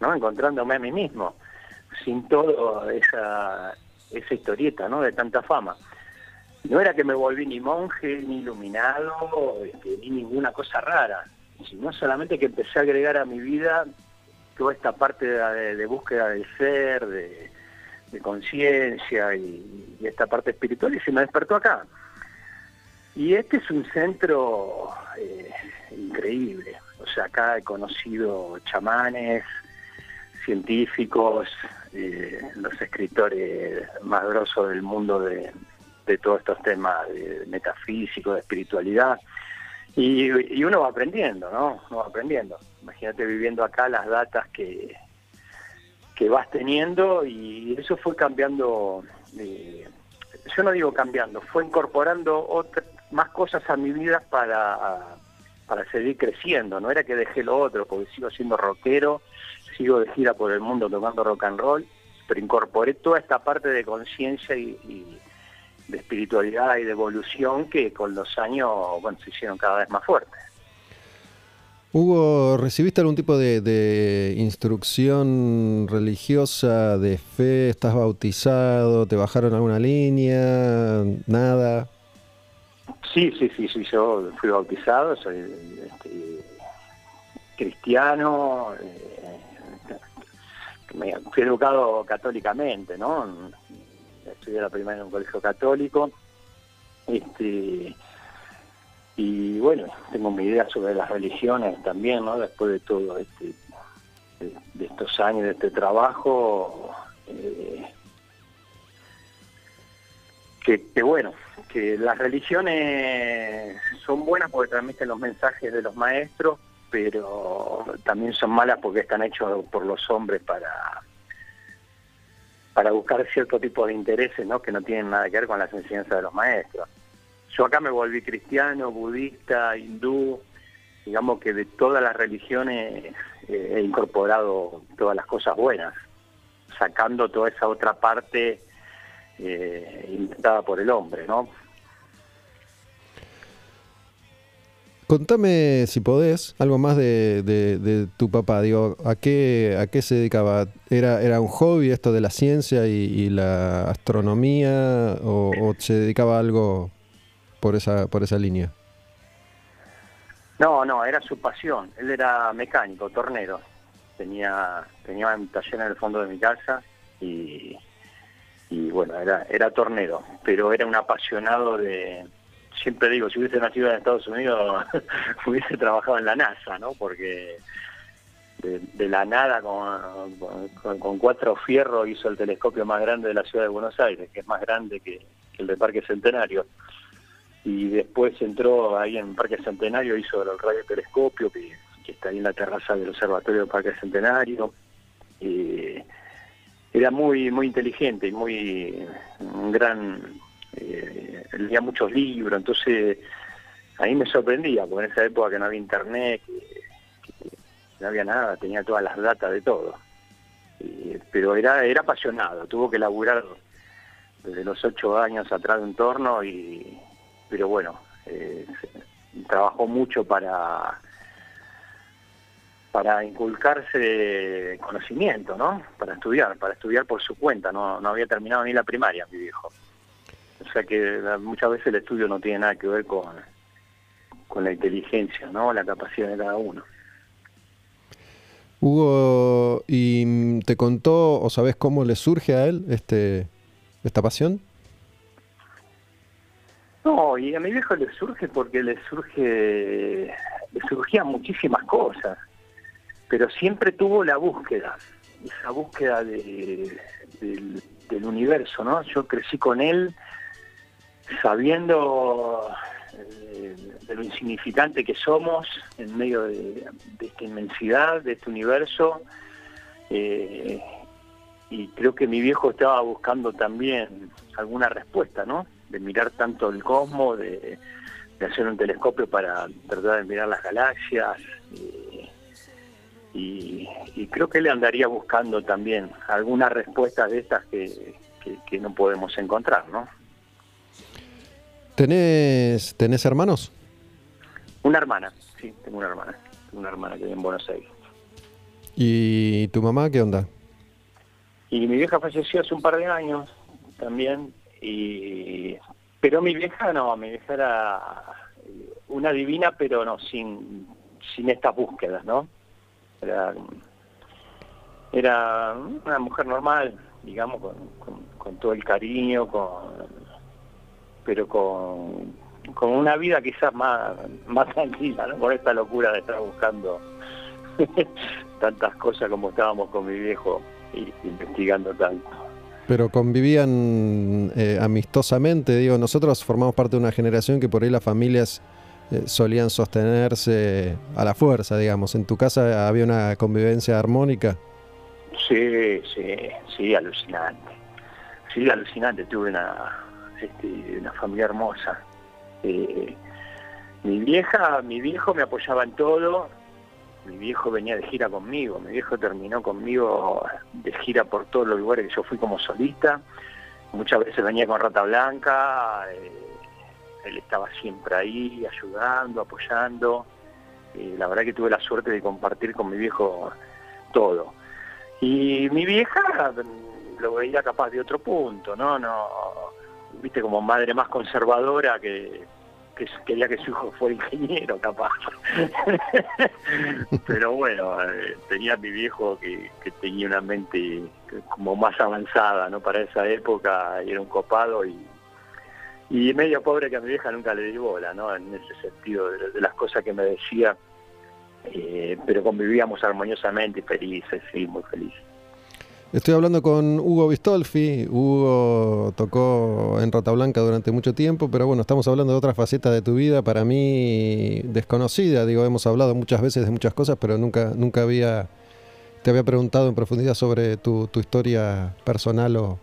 ¿no? Encontrándome a mí mismo, sin toda esa, esa historieta, ¿no? De tanta fama. No era que me volví ni monje, ni iluminado, este, ni ninguna cosa rara, sino solamente que empecé a agregar a mi vida toda esta parte de, búsqueda del ser, de, conciencia y, y esta parte espiritual y se me despertó acá. Y este es un centro eh, increíble. O sea, acá he conocido chamanes, científicos, eh, los escritores más grosos del mundo de, de todos estos temas de metafísico, de espiritualidad. Y, uno va aprendiendo, ¿no? Uno va aprendiendo. Imagínate viviendo acá las datas que, que vas teniendo y eso fue cambiando, eh, yo no digo cambiando, fue incorporando otra, más cosas a mi vida para, para seguir creciendo. No era que dejé lo otro, porque sigo siendo rockero, sigo de gira por el mundo tocando rock and roll, pero incorporé toda esta parte de conciencia y, de espiritualidad y de evolución que con los años bueno, se hicieron cada vez más fuertes. Hugo, ¿recibiste algún tipo de, de, instrucción religiosa, de fe? ¿Estás bautizado? ¿Te bajaron alguna línea? ¿Nada? Sí, sí, sí, sí, yo fui bautizado, soy este, cristiano, eh, fui educado católicamente, ¿no? Estudié la primaria en un colegio católico. Este, y bueno, tengo mi idea sobre las religiones también, ¿no? Después de todo este, de, estos años, de este trabajo, eh, que, que bueno, que las religiones son buenas porque transmiten los mensajes de los maestros, pero también son malas porque están hechos por los hombres para para buscar cierto tipo de intereses ¿no? que no tienen nada que ver con las enseñanzas de los maestros. Yo acá me volví cristiano, budista, hindú, digamos que de todas las religiones eh, he incorporado todas las cosas buenas, sacando toda esa otra parte eh, inventada por el hombre, ¿no? Contame, si podés, algo más de, de- tu papá. Digo, ¿a qué, ¿a qué se dedicaba? ¿Era, ¿Era un hobby esto de la ciencia y, la astronomía? O, o se dedicaba a algo por esa, por esa línea? No, no, era su pasión. Él era mecánico, tornero. Tenía, tenía un taller en el fondo de mi casa y, y bueno, era, era tornero, pero era un apasionado de... Siempre digo, si hubiese nacido en Estados Unidos, hubiese trabajado en la NASA, ¿no? Porque de, de la nada, con, cuatro fierros, hizo el telescopio más grande de la ciudad de Buenos Aires, que es más grande que, el de Parque Centenario y después entró ahí en Parque Centenario, hizo el radiotelescopio que, que está ahí en la terraza del Observatorio del Parque Centenario. Era muy muy inteligente y muy gran eh, leía muchos libros, entonces ahí me sorprendía, porque en esa época que no había internet, que, no había nada, tenía todas las datas de todo. Pero era era apasionado, tuvo que laburar desde los ocho años atrás de un torno y pero bueno eh, trabajó mucho para para inculcarse conocimiento no para estudiar para estudiar por su cuenta no no había terminado ni la primaria mi viejo o sea que muchas veces el estudio no tiene nada que ver con con la inteligencia no la capacidad de cada uno Hugo, ¿y te contó o sabes cómo le surge a él este, esta pasión? No, y a mi viejo le surge porque le surge, le surgían muchísimas cosas, pero siempre tuvo la búsqueda, esa búsqueda de- del, del universo, ¿no? Yo crecí con él sabiendo eh, de lo insignificante que somos en medio de, esta inmensidad, de este universo, eh, y creo que mi viejo estaba buscando también alguna respuesta, ¿no? De mirar tanto el cosmos, de, hacer un telescopio para tratar de mirar las galaxias. eh, y, creo que él andaría buscando también algunas respuestas de estas que- que no podemos encontrar, ¿no? ¿Tenés, ¿Tenés hermanos? Una hermana, sí, tengo una hermana, tengo una hermana que vive en Buenos Aires. ¿Y tu mamá qué onda? Y mi vieja falleció hace un par de años también, y pero mi vieja no, mi vieja era una divina, pero no, sin, sin estas búsquedas, ¿no? Era, era una mujer normal, digamos, con, con- con todo el cariño, con pero con, con una vida quizás más, más tranquila, ¿no? Con esta locura de estar buscando tantas cosas como estábamos con mi viejo y investigando tanto. Pero convivían eh, amistosamente, digo, nosotros formamos parte de una generación que por ahí las familias eh, solían sostenerse a la fuerza, digamos. ¿En tu casa había una convivencia armónica? Sí, sí, sí, alucinante. Sí, alucinante. Tuve una, este, una familia hermosa. Eh, mi vieja, mi viejo me apoyaba en todo. Mi viejo venía de gira conmigo. Mi viejo terminó conmigo de gira por todos los lugares que yo fui como solista. Muchas veces venía con Rata Blanca. eh, él estaba siempre ahí, ayudando, apoyando. Eh, la verdad que tuve la suerte de compartir con mi viejo todo. Y mi vieja mm, lo veía capaz de otro punto, ¿no? no Viste, como madre más conservadora que, que quería que su hijo fuera ingeniero, capaz. Pero bueno, eh, tenía mi viejo que, que tenía una mente como más avanzada, ¿no? Para esa época y era un copado y, y medio pobre que a mi vieja nunca le di bola, ¿no? En ese sentido, de, de las cosas que me decía, eh, pero convivíamos armoniosamente felices, sí, muy felices. Estoy hablando con Hugo Bistolfi. Hugo tocó en Rata Blanca durante mucho tiempo, pero bueno, estamos hablando de otra faceta de tu vida, para mí desconocida. Digo, hemos hablado muchas veces de muchas cosas, pero nunca, nunca había, te había preguntado en profundidad sobre tu, historia personal o,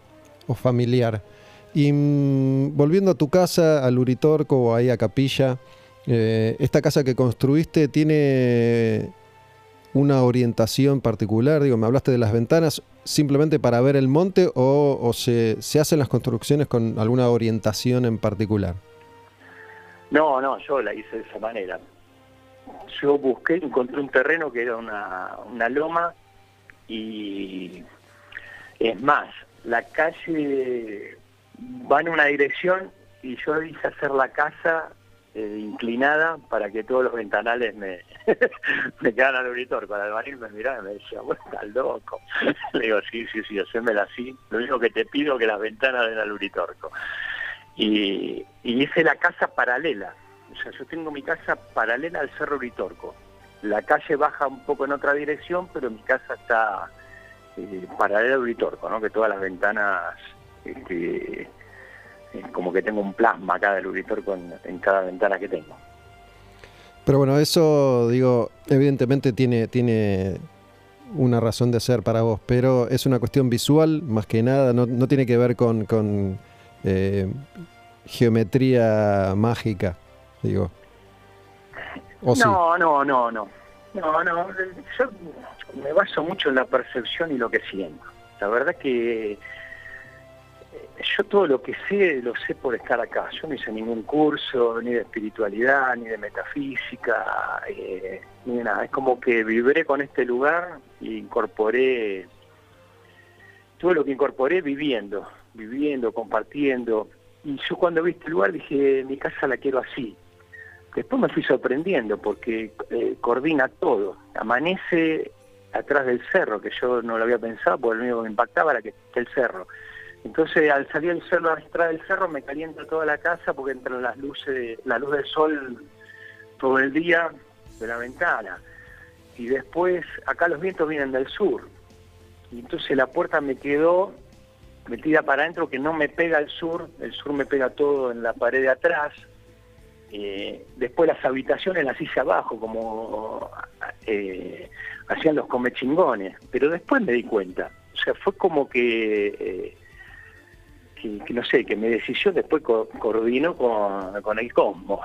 o familiar. Y mm, volviendo a tu casa, al Uritorco o ahí a Capilla, eh, esta casa que construiste tiene una orientación particular? Digo, me hablaste de las ventanas simplemente para ver el monte o, o se, se hacen las construcciones con alguna orientación en particular? No, no, yo la hice de esa manera. Yo busqué, encontré un terreno que era una, una loma y es más, la calle va en una dirección y yo hice hacer la casa eh, inclinada para que todos los ventanales me, me quedaran al auditor. Cuando el baril me miraba y me decía, vos estás loco. Le digo, sí, sí, sí, hacémela así. Lo único que te pido es que las ventanas den al uritorco. Y, y hice la casa paralela. O sea, yo tengo mi casa paralela al Cerro Uritorco. La calle baja un poco en otra dirección, pero mi casa está eh, paralela al Uritorco, ¿no? Que todas las ventanas, este, eh, como que tengo un plasma acá del Uritorco en cada ventana que tengo. Pero bueno, eso, digo, evidentemente tiene, tiene una razón de ser para vos, pero es una cuestión visual más que nada, no, no tiene que ver con, con eh, geometría mágica, digo. No, no, no, no. No, no. Yo me baso mucho en la percepción y lo que siento. La verdad que yo todo lo que sé lo sé por estar acá. Yo no hice ningún curso ni de espiritualidad, ni de metafísica, eh, ni nada. Es como que vibré con este lugar e incorporé todo lo que incorporé viviendo, viviendo, compartiendo. Y yo cuando vi este lugar dije, mi casa la quiero así. Después me fui sorprendiendo porque eh, coordina todo. Amanece atrás del cerro, que yo no lo había pensado, porque lo único que me impactaba era que el cerro. Entonces, al salir el cerro atrás del cerro, me calienta toda la casa porque entran las luces, la luz del sol todo el día de la ventana. Y después, acá los vientos vienen del sur. Y entonces la puerta me quedó metida para adentro, que no me pega al sur, el sur me pega todo en la pared de atrás. Eh, después las habitaciones las hice abajo, como eh, hacían los comechingones, pero después me di cuenta. O sea, fue como que, eh, que, que no sé, que mi decisión después co coordinó con, el cosmos,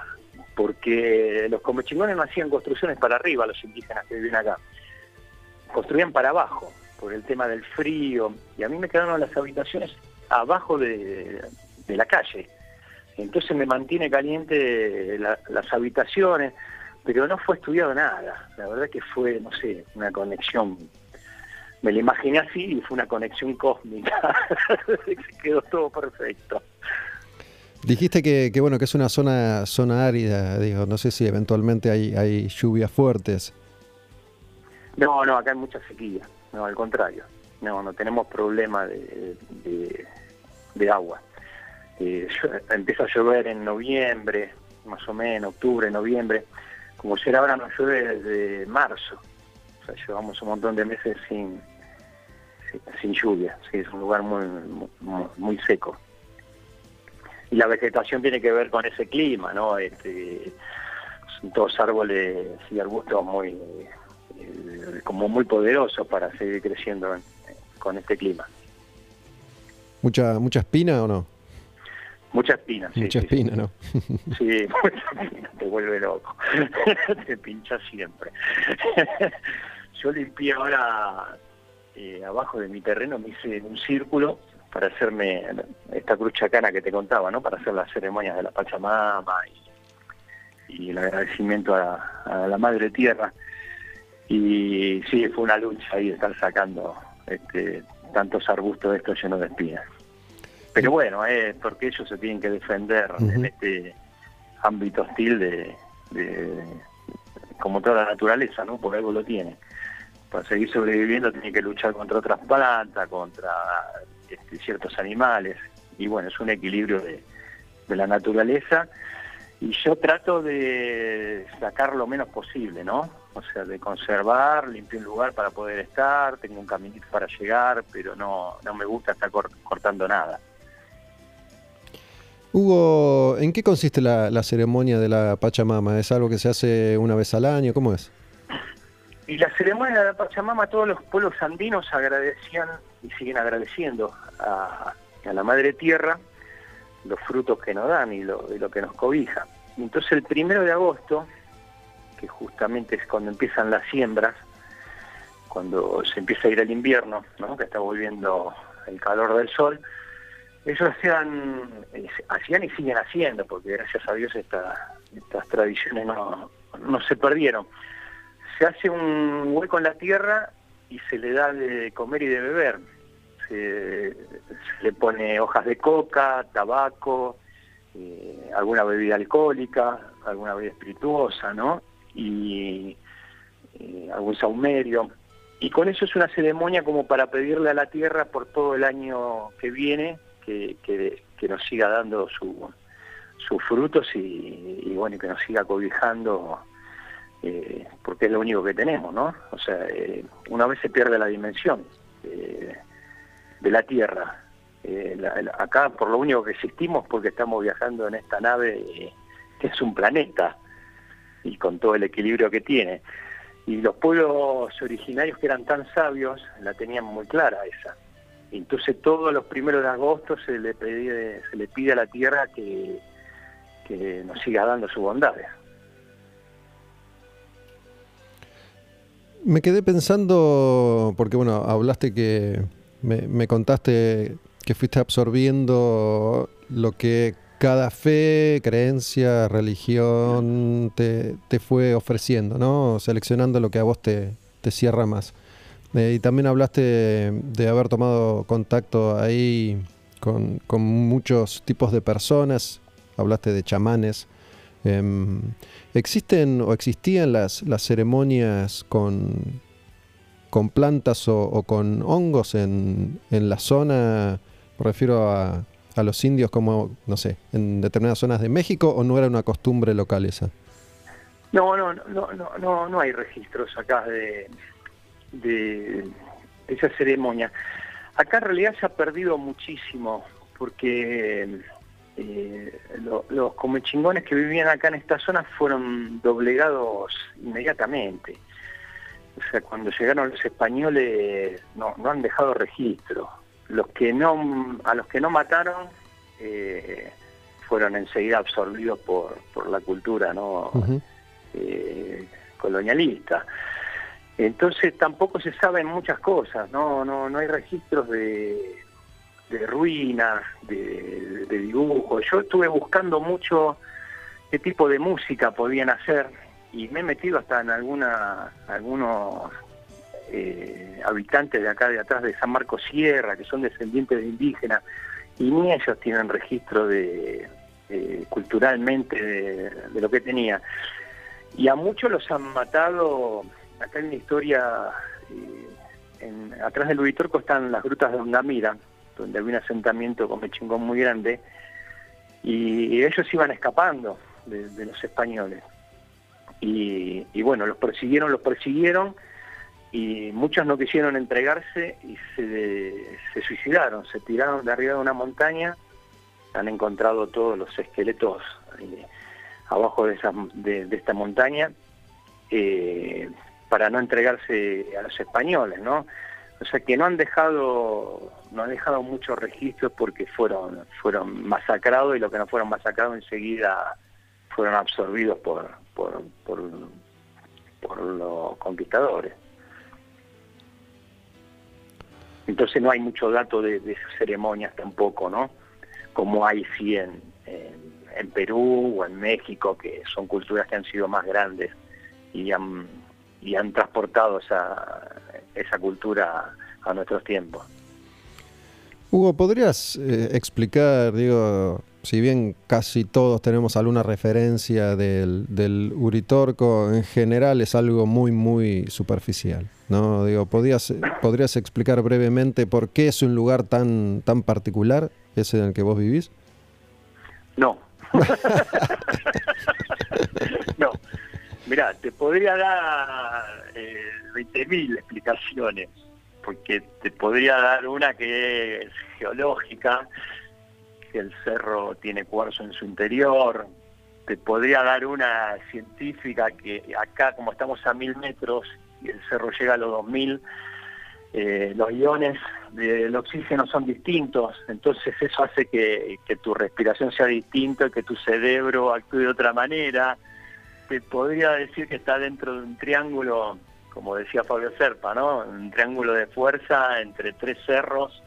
porque los comechingones no hacían construcciones para arriba, los indígenas que viven acá, construían para abajo, por el tema del frío, y a mí me quedaron las habitaciones abajo de, la calle. Entonces me mantiene caliente la, las habitaciones, pero no fue estudiado nada. La verdad que fue, no sé, una conexión. Me lo imaginé así y fue una conexión cósmica. Quedó todo perfecto. Dijiste que, que, bueno que es una zona zona árida, digo, no sé si eventualmente hay, hay lluvias fuertes. No, no, acá hay mucha sequía. No, al contrario. No, no tenemos problema de, de, de agua. Eh, empieza a llover en noviembre, más o menos, octubre, noviembre. Como si ahora no llueve desde marzo. Sea, llevamos un montón de meses sin, sin, sin lluvia. Sí, es un lugar muy, muy, muy, seco. Y la vegetación tiene que ver con ese clima, ¿no? Este, son todos árboles y arbustos muy, eh, como muy poderosos para seguir creciendo en, con este clima. ¿Mucha, mucha espina o no? Mucha espina, sí. Mucha espina, sí. ¿no? Sí, mucha espina, te vuelve loco. te pincha siempre. Yo limpié ahora eh, abajo de mi terreno, me hice un círculo para hacerme esta cruz chacana que te contaba, ¿no? Para hacer las ceremonias de la Pachamama y, y el agradecimiento a, a, la Madre Tierra. Y sí, fue una lucha ahí estar sacando este, tantos arbustos de estos llenos de espinas. Pero bueno, es porque ellos se tienen que defender uh -huh. en este ámbito hostil de, de- como toda la naturaleza, ¿no? Por algo lo tiene. Para seguir sobreviviendo tiene que luchar contra otras plantas, contra este, ciertos animales. Y bueno, es un equilibrio de, la naturaleza. Y yo trato de sacar lo menos posible, ¿no? O sea, de conservar, limpiar un lugar para poder estar, tengo un caminito para llegar, pero no, no me gusta estar cor- cortando nada. Hugo, ¿en qué consiste la, ceremonia de la Pachamama? ¿Es algo que se hace una vez al año? ¿Cómo es? Y la ceremonia de la Pachamama, todos los pueblos andinos agradecían y siguen agradeciendo a, a la Madre Tierra los frutos que nos dan y lo, y lo que nos cobija. Entonces el primero de agosto, que justamente es cuando empiezan las siembras, cuando se empieza a ir el invierno, ¿no? que está volviendo el calor del sol, ellos hacían, hacían y siguen haciendo, porque gracias a Dios esta- estas tradiciones no, no se perdieron se hace un hueco en la tierra y se le da de comer y de beber. Se, le pone hojas de coca, tabaco, eh, alguna bebida alcohólica, alguna bebida espirituosa, ¿no? Y eh, algún saumerio. Y con eso es una ceremonia como para pedirle a la tierra por todo el año que viene que, nos siga dando su- sus frutos y, y bueno, que nos siga cobijando eh, porque es lo único que tenemos, ¿no? O sea, eh, una vez se pierde la dimensión eh, de la Tierra. Acá por lo único que existimos porque estamos viajando en esta nave que es un planeta y con todo el equilibrio que tiene. Y los pueblos originarios que eran tan sabios la tenían muy clara esa. Entonces todos los primeros de agosto se le pide, se le pide a la Tierra que, que nos siga dando sus bondades. Me quedé pensando, porque bueno, hablaste que me, me contaste que fuiste absorbiendo lo que cada fe, creencia, religión te, te fue ofreciendo, ¿no? Seleccionando lo que a vos te, te cierra más. Eh, y también hablaste de haber tomado contacto ahí con, con muchos tipos de personas, hablaste de chamanes. Em, ¿Existen o existían las, las ceremonias con, con plantas o, o con hongos en, en la zona? Me refiero a, a los indios como, no sé, en determinadas zonas de México o no era una costumbre local esa? No, no, no, no, no, no, no hay registros acá de, de esa ceremonia. Acá en realidad se ha perdido muchísimo porque eh, lo- los comechingones que vivían acá en esta zona fueron doblegados inmediatamente. O sea, cuando llegaron los españoles no, no han dejado registro. Los que no, a los que no mataron eh, fueron enseguida absorbidos por, por la cultura, eh, colonialista. Entonces tampoco se saben muchas cosas, no, no, no hay registros de, ruinas, de, dibujos. Yo estuve buscando mucho qué tipo de música podían hacer y me he metido hasta en algunos eh, habitantes de acá de atrás de San Marcos Sierra, que son descendientes de indígenas, y ni ellos tienen registro de, de- culturalmente de, de lo que tenía. Y a muchos los han matado, acá hay una historia, eh, atrás del Uritorco están las grutas de Ondamira, donde había un asentamiento con chingón muy grande, y ellos iban escapando de, los españoles. Y, bueno, los persiguieron, los persiguieron, y muchos no quisieron entregarse y se, suicidaron, se tiraron de arriba de una montaña, han encontrado todos los esqueletos eh, abajo de esta montaña eh, para no entregarse a los españoles, ¿no? O sea que no han dejado no han dejado muchos registros porque fueron fueron masacrados y los que no fueron masacrados enseguida fueron absorbidos por por, por, los conquistadores. Entonces no hay mucho dato de, de esas ceremonias tampoco, ¿no? Como hay sí en, en, en Perú o en México, que son culturas que han sido más grandes y han, y han transportado esa, esa cultura a nuestros tiempos. Hugo, ¿podrías eh, explicar, digo, si bien casi todos tenemos alguna referencia del, del Uritorco, en general es algo muy, muy superficial. ¿no? Digo, ¿podrías, ¿podrías explicar brevemente por qué es un lugar tan, tan particular, ese en el que vos vivís? No. no. Mirá, te podría dar eh, 20.000 explicaciones, porque te podría dar una que es geológica, que el cerro tiene cuarzo en su interior, te podría dar una científica que acá, como estamos a mil metros y el cerro llega a los 2000, eh, los iones del oxígeno son distintos, entonces eso hace que, que tu respiración sea distinta, que tu cerebro actúe de otra manera. Te podría decir que está dentro de un triángulo, como decía Fabio Serpa, ¿no? Un triángulo de fuerza entre tres cerros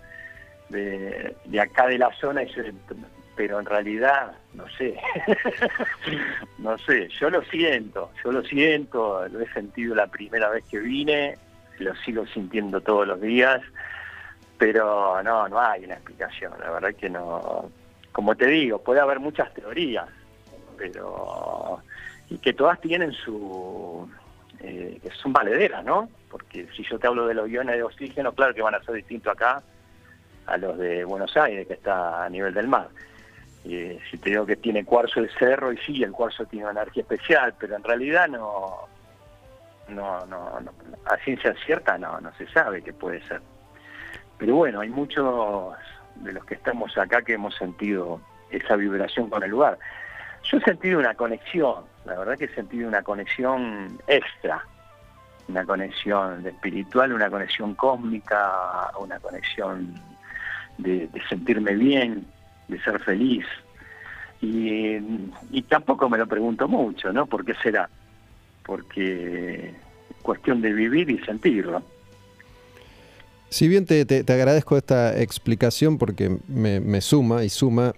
de, acá de la zona, pero en realidad, no sé, no sé, yo lo siento, yo lo siento, lo he sentido la primera vez que vine, lo sigo sintiendo todos los días, pero no, no hay una explicación, la verdad que no, como te digo, puede haber muchas teorías, pero, y que todas tienen su, eh, que son valederas, ¿no? Porque si yo te hablo de los iones de oxígeno, claro que van a ser distintos acá a los de Buenos Aires, que está a nivel del mar. Eh, si te digo que tiene cuarzo el cerro, y sí, el cuarzo tiene una energía especial, pero en realidad no, no, no, no, a ciencia cierta no, no se sabe qué puede ser. Pero bueno, hay muchos de los que estamos acá que hemos sentido esa vibración con el lugar. Yo he sentido una conexión, la verdad que he sentido una conexión extra, una conexión espiritual, una conexión cósmica, una conexión de, sentirme bien, de ser feliz. Y, tampoco me lo pregunto mucho, ¿no? ¿Por qué será? Porque es cuestión de vivir y sentirlo. Si bien te, te- te agradezco esta explicación porque me, me suma y suma,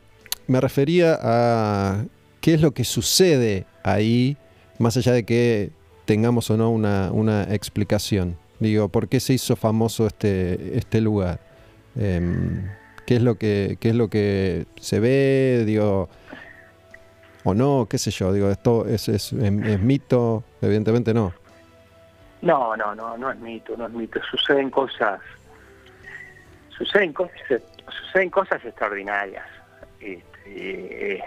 me refería a qué es lo que sucede ahí, más allá de que tengamos o no una, una explicación. Digo, ¿por qué se hizo famoso este, este lugar? Em, ¿qué, es lo que, ¿Qué es lo que se ve? Digo, o no, qué sé yo, digo, esto es, es, es- es mito, evidentemente no. No, no, no, no es mito, no es mito. Suceden cosas, suceden cosas, suceden cosas extraordinarias. Este,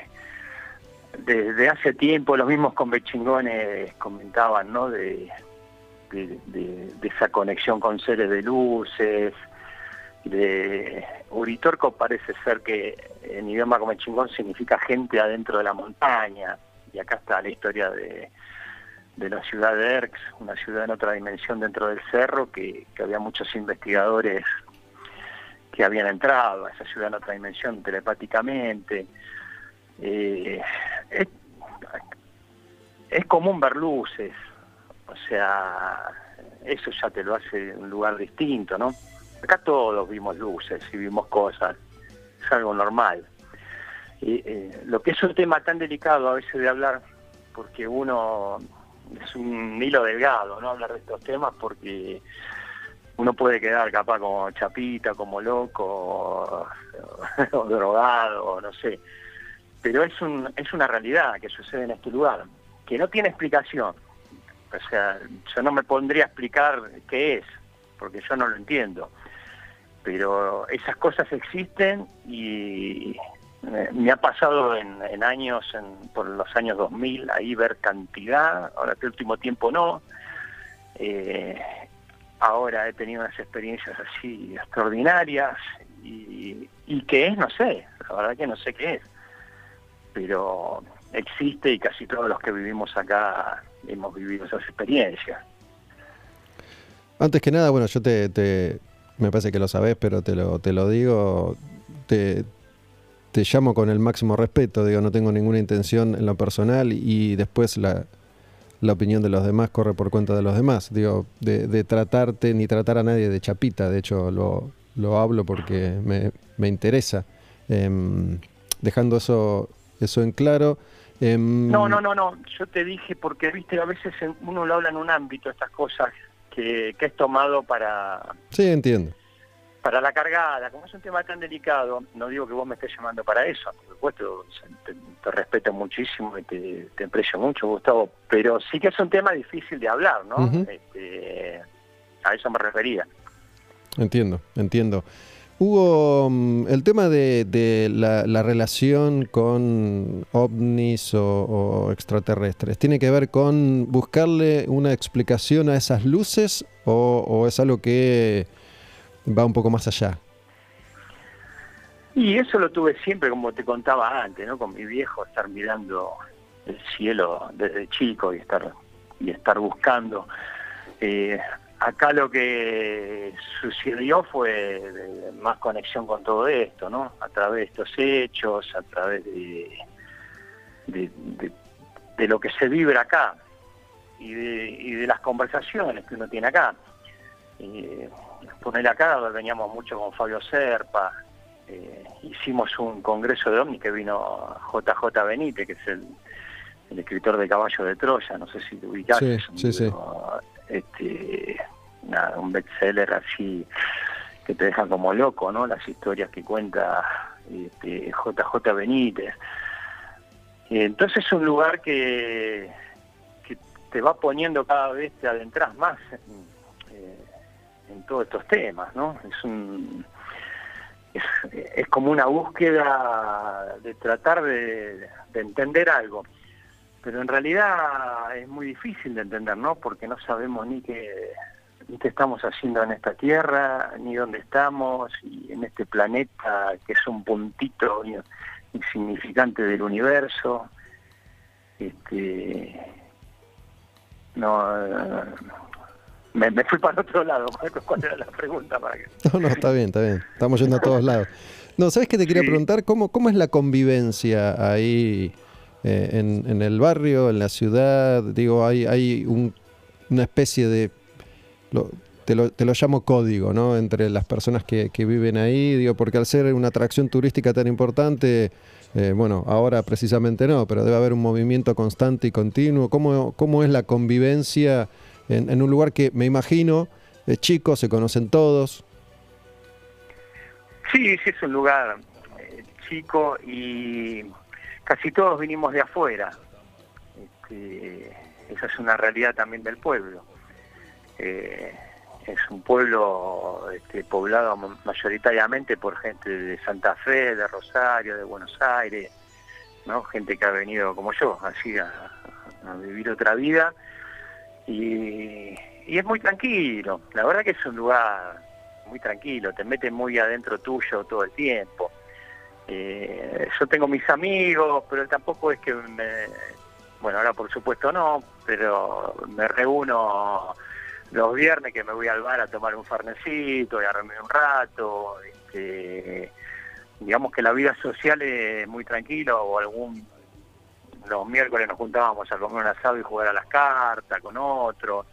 desde hace tiempo los mismos convechingones comentaban, ¿no? De, esa conexión con seres de luces. De Uritorco parece ser que en idioma comechingón significa gente adentro de la montaña. Y acá está la historia de, la ciudad de Erx, una ciudad en otra dimensión dentro del cerro, que había muchos investigadores que habían entrado a esa ciudad en otra dimensión telepáticamente. Eh, es, es común ver luces, o sea, eso ya te lo hace un lugar distinto, ¿no? Acá todos vimos luces y vimos cosas, es algo normal. Y, eh, lo que es un tema tan delicado a veces de hablar, porque uno es un hilo delgado, ¿no? Hablar de estos temas porque uno puede quedar capaz como chapita, como loco, o, drogado, no sé. Pero es, un, es una realidad que sucede en este lugar, que no tiene explicación. O sea, yo no me pondría a explicar qué es, porque yo no lo entiendo. Pero esas cosas existen y eh, me ha pasado en, años, por los años 2000, ahí ver cantidad, ahora este último tiempo no. Eh, ahora he tenido unas experiencias así extraordinarias y, y que es, no sé, la verdad que no sé qué es, pero existe y casi todos los que vivimos acá hemos vivido esas experiencias. Antes que nada, bueno, yo te, me parece que lo sabés, pero te lo, te lo digo, te, te llamo con el máximo respeto, digo, no tengo ninguna intención en lo personal y después la, la opinión de los demás corre por cuenta de los demás, digo, de, de tratarte ni tratar a nadie de chapita, de hecho lo, lo hablo porque me, me interesa. Em, dejando eso, eso en claro. em, No, no, no, no, yo te dije porque, viste, a veces uno lo habla en un ámbito, estas cosas, que, que es tomado para, Sí, entiendo. para la cargada, como es un tema tan delicado, no digo que vos me estés llamando para eso, por supuesto, te, te respeto muchísimo y te, te aprecio mucho, Gustavo, pero sí que es un tema difícil de hablar, ¿no? Este, a eso me refería. Entiendo, entiendo. Hugo, mm, el tema de, de la, la relación con ovnis o, o extraterrestres, ¿tiene que ver con buscarle una explicación a esas luces o, o es algo que va un poco más allá? Y eso lo tuve siempre, como te contaba antes, ¿no? Con mi viejo, estar mirando el cielo desde chico y estar y estar buscando. Eh, acá lo que sucedió fue de- más conexión con todo esto, ¿no? A través de estos hechos, a través de, de, de- de lo que se vibra acá y de, y de las conversaciones que uno tiene acá. Eh, poner acá veníamos mucho con Fabio Serpa, eh, hicimos un congreso de OVNI que vino JJ Benítez, que es el, el escritor de Caballo de Troya, no sé si te ubicás, Sí, sí, sí. Este, nada, un bestseller así que te deja como loco, ¿no? Las historias que cuenta este, JJ Benítez. Entonces es un lugar que, que te va poniendo cada vez, te adentras más en, eh, en todos estos temas, ¿no? Es un es, como una búsqueda de tratar de entender algo. Pero en realidad es muy difícil de entender, ¿no? Porque no sabemos ni qué, ni qué estamos haciendo en esta tierra, ni dónde estamos, y en este planeta que es un puntito insignificante del universo. Este, no, me, me fui para otro lado. ¿Cuál, cuál era la pregunta? Para que... No, no, está bien, está bien. Estamos yendo a todos lados. No, ¿sabes qué te quería Sí. preguntar? ¿Cómo, ¿Cómo es la convivencia ahí eh, en, en el barrio, en la ciudad? Digo, hay, hay un- una especie de... lo- te, lo, te lo llamo código, ¿no? Entre las personas que, que viven ahí, digo, porque al ser una atracción turística tan importante, eh, bueno, ahora precisamente no, pero debe haber un movimiento constante y continuo. ¿Cómo, cómo es la convivencia en, en un lugar que me imagino es chico, se conocen todos? Sí, sí es un lugar eh, chico y casi todos vinimos de afuera. Este, esa es una realidad también del pueblo. Eh, es un pueblo este, poblado ma- mayoritariamente por gente de Santa Fe, de Rosario, de Buenos Aires, ¿no? Gente que ha venido como yo, así a, vivir otra vida. Y, y es muy tranquilo. La verdad que es un lugar muy tranquilo, te mete muy adentro tuyo todo el tiempo. Eh, yo tengo mis amigos, pero tampoco es que. Bueno, ahora por supuesto no, pero me reúno los viernes que me voy al bar a tomar un farnecito y a reunir un rato. Este, digamos que la vida social es muy tranquila o algún... Los miércoles nos juntábamos a comer un asado y jugar a las cartas con otros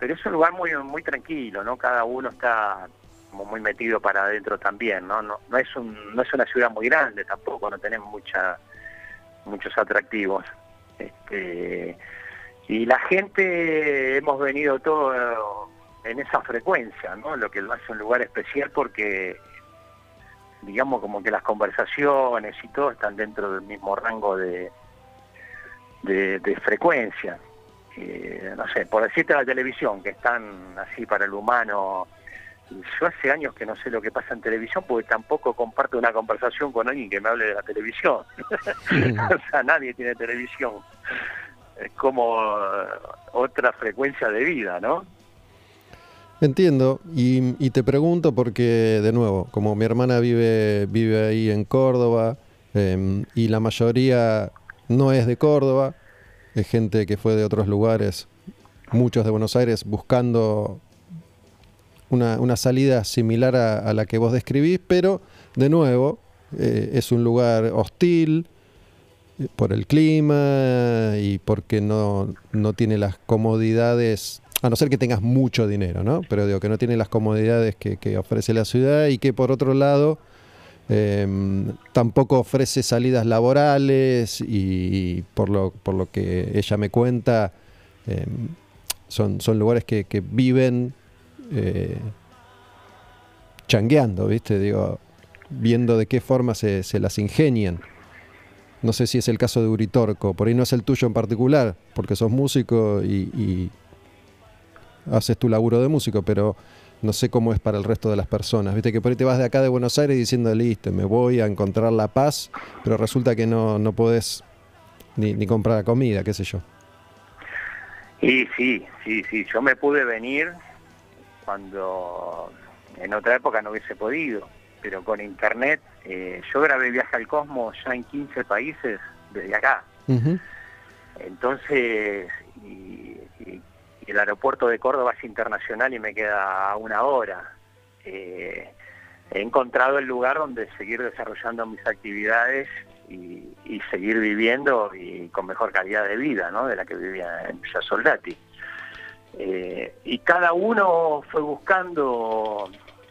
pero es un lugar muy muy tranquilo, ¿no? Cada uno está como muy metido para adentro también, ¿no? No, no es un, no es una ciudad muy grande tampoco, no tenemos mucha muchos atractivos. Este, y la gente hemos venido todo en esa frecuencia, ¿no? Lo que lo hace un lugar especial porque digamos como que las conversaciones y todo están dentro del mismo rango de de, frecuencia eh, no sé, por decirte la televisión, que están así para el humano. Yo hace años que no sé lo que pasa en televisión porque tampoco comparto una conversación con alguien que me hable de la televisión. o sea, nadie tiene televisión. Es como eh, otra frecuencia de vida, ¿no? Entiendo, y, y te pregunto porque, de nuevo, como mi hermana vive, vive ahí en Córdoba, em, y la mayoría no es de Córdoba, es gente que fue de otros lugares, muchos de Buenos Aires, buscando una, una salida similar a, a la que vos describís, pero, de nuevo, eh, es un lugar hostil eh, por el clima y porque no, no tiene las comodidades, a no ser que tengas mucho dinero, ¿no? Pero digo que no tiene las comodidades que, ofrece la ciudad y que por otro lado em, tampoco ofrece salidas laborales y por lo, por lo que ella me cuenta, em, son, son lugares que viven eh, changueando, ¿viste? Digo, viendo de qué forma se, se las ingenian. No sé si es el caso de Uritorco, por ahí no es el tuyo en particular, porque sos músico y, haces tu laburo de músico, pero no sé cómo es para el resto de las personas. Viste que por ahí te vas de acá de Buenos Aires diciendo, listo, me voy a encontrar la paz, pero resulta que no, no podés ni, ni comprar comida, qué sé yo. Y sí, sí, sí, yo me pude venir cuando en otra época no hubiese podido, pero con internet, eh, yo grabé Viaje al Cosmos ya en 15 países desde acá. Entonces, y, y- y el aeropuerto de Córdoba es internacional y me queda una hora. Eh, he encontrado el lugar donde seguir desarrollando mis actividades y, y seguir viviendo y con mejor calidad de vida, ¿no? De la que vivía en Villa Soldati. Eh, y cada uno fue buscando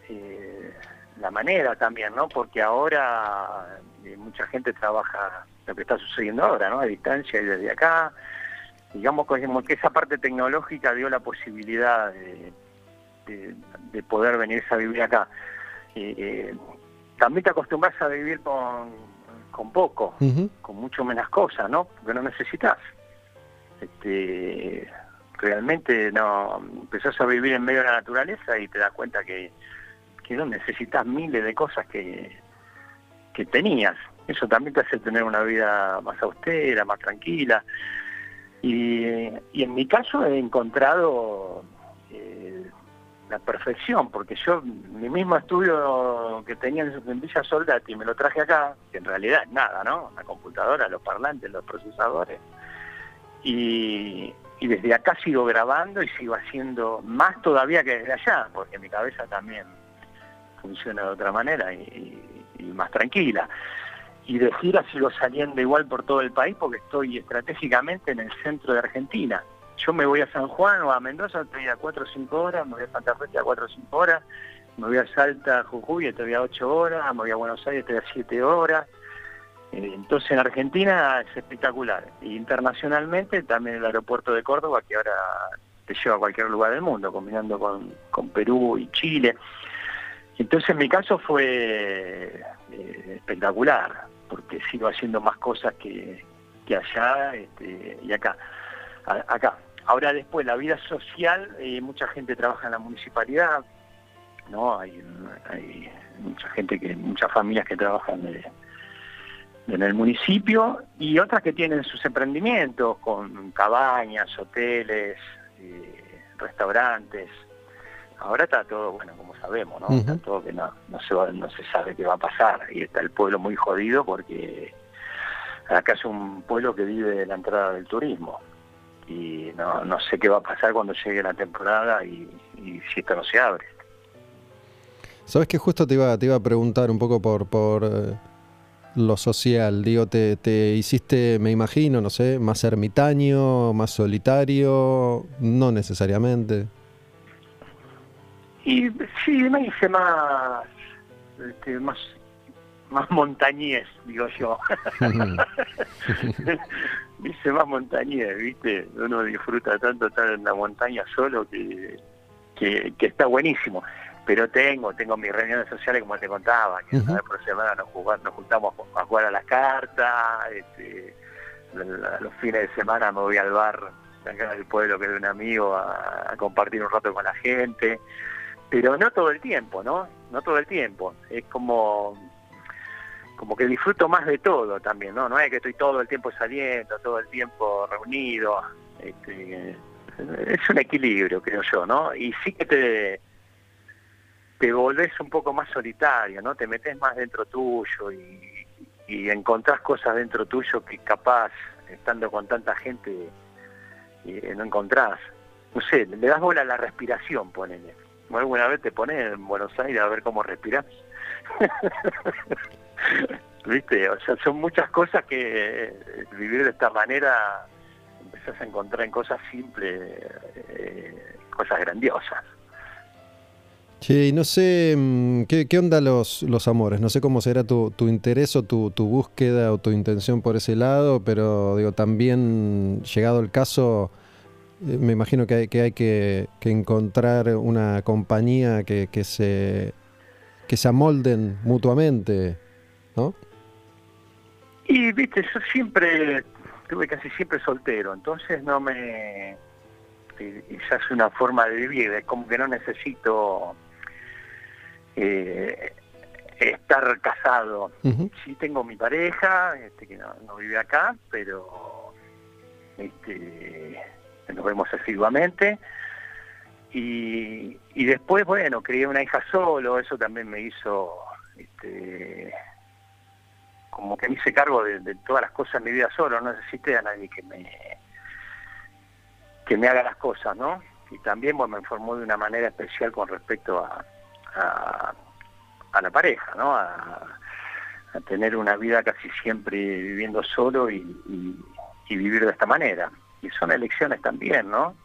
eh, la manera también, ¿no? Porque ahora eh, mucha gente trabaja lo que está sucediendo ahora, ¿no? A distancia y desde acá. Digamos que como que esa parte tecnológica dio la posibilidad de, de- de poder venirse a vivir acá. También te acostumbras a vivir con, con poco, con mucho menos cosas, ¿no? Porque no necesitas. Este, realmente no empezás a vivir en medio de la naturaleza y te das cuenta que, que no necesitas miles de cosas que, que tenías. Eso también te hace tener una vida más austera, más tranquila. Y, en mi caso he encontrado eh, la perfección, porque yo mi mismo estudio que tenía en en Villa Soldati me lo traje acá, que en realidad es nada, ¿no? La computadora, los parlantes, los procesadores. Y, y desde acá sigo grabando y sigo haciendo más todavía que desde allá, porque mi cabeza también funciona de otra manera y, más tranquila. Y de gira sigo saliendo igual por todo el país porque estoy estratégicamente en el centro de Argentina. Yo me voy a San Juan o a Mendoza, estoy a 4 o 5 horas, me voy a Santa Fe, a 4 o 5 horas, me voy a Salta, Jujuy, estoy a 8 horas, me voy a Buenos Aires, estoy a 7 horas. Eh, Entonces en Argentina es espectacular. Internacionalmente también el aeropuerto de Córdoba, que ahora te lleva a cualquier lugar del mundo, combinando con, con Perú y Chile. Entonces en mi caso fue eh, espectacular, porque sigo haciendo más cosas que, que allá este, y acá. Acá. Ahora después, la vida social, eh, mucha gente trabaja en la municipalidad, ¿no? Hay, hay mucha gente, que muchas familias que trabajan de- en el municipio y otras que tienen sus emprendimientos con cabañas, hoteles, eh, restaurantes. Ahora está todo, bueno, como sabemos, ¿no? Está todo que no, no, se va- no se sabe qué va a pasar y está el pueblo muy jodido porque acá es un pueblo que vive de la entrada del turismo y no, no sé qué va a pasar cuando llegue la temporada y, y si esto no se abre. Sabes que justo te iba, te iba a preguntar un poco por, por eh, lo social. Digo, te, te hiciste, me imagino, no sé, más ermitaño, más solitario, no necesariamente. Y sí, me hice más, este, más, más montañés, digo yo. me hice más montañés, ¿viste? Uno disfruta tanto estar en la montaña solo que, que, que está buenísimo. Pero tengo, tengo mis reuniones sociales como te contaba, que una vez por semana nos, jugar- nos juntamos a jugar a las cartas, este, los fines de semana me voy al bar acá del pueblo que es de un amigo a, a compartir un rato con la gente pero no todo el tiempo, ¿no? No todo el tiempo. Es como como que disfruto más de todo también, ¿no? No es que estoy todo el tiempo saliendo, todo el tiempo reunido. Este, es un equilibrio, creo yo, ¿no? Y sí que te te volvés un poco más solitario, ¿no? Te metes más dentro tuyo y, y encontrás cosas dentro tuyo que capaz, estando con tanta gente, eh, no encontrás. No sé, le das bola a la respiración, ponele. ¿Alguna vez te pones en Buenos Aires a ver cómo respirás? ¿Viste? O sea, son muchas cosas que eh, vivir de esta manera empezás a encontrar en cosas simples, eh, cosas grandiosas. Che, y no sé, mm, ¿qué, onda los, los amores? No sé cómo será tu, tu interés o tu, tu búsqueda o tu intención por ese lado, pero digo, también llegado el caso, eh, me imagino que hay que, hay que, que encontrar una compañía que, que se que se amolden mutuamente, ¿no? Y viste, yo siempre, estuve casi siempre soltero, entonces no me... y ya es una forma de vivir, es como que no necesito eh, estar casado. Ujú. Sí tengo mi pareja, este, que no, no vive acá, pero este, nos vemos asiduamente. Y, y después, bueno, crié una hija solo, eso también me hizo, este, como que me hice cargo de, de todas las cosas en mi vida solo, no necesité a nadie que me, que me haga las cosas, ¿no? Y también, bueno, me informó de una manera especial con respecto a, a, a la pareja, ¿no? A, a tener una vida casi siempre viviendo solo y, y- y vivir de esta manera. Y son elecciones también, ¿no?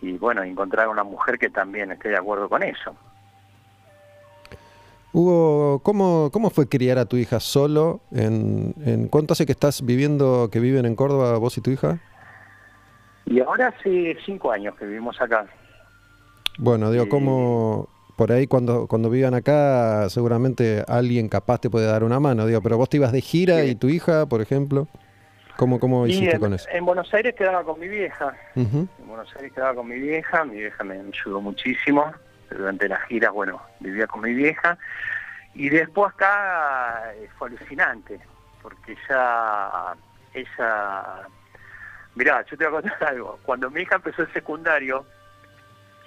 Y bueno, encontrar una mujer que también esté de acuerdo con eso. Hugo, ¿cómo, ¿cómo fue criar a tu hija solo? En, en ¿Cuánto hace que estás viviendo, que viven en Córdoba vos y tu hija? Y ahora hace cinco años que vivimos acá. Bueno, digo. ¿cómo por ahí cuando, cuando vivan acá seguramente alguien capaz te puede dar una mano? Digo, pero vos te ibas de gira Sí. y tu hija, por ejemplo, ¿cómo, cómo y hiciste en, con eso? en Buenos Aires quedaba con mi vieja. En Buenos Aires quedaba con mi vieja, mi vieja me ayudó muchísimo. Durante las giras, bueno, vivía con mi vieja. Y después acá eh, fue alucinante, porque ya ella... Mirá, yo te voy a contar algo. Cuando mi hija empezó el secundario,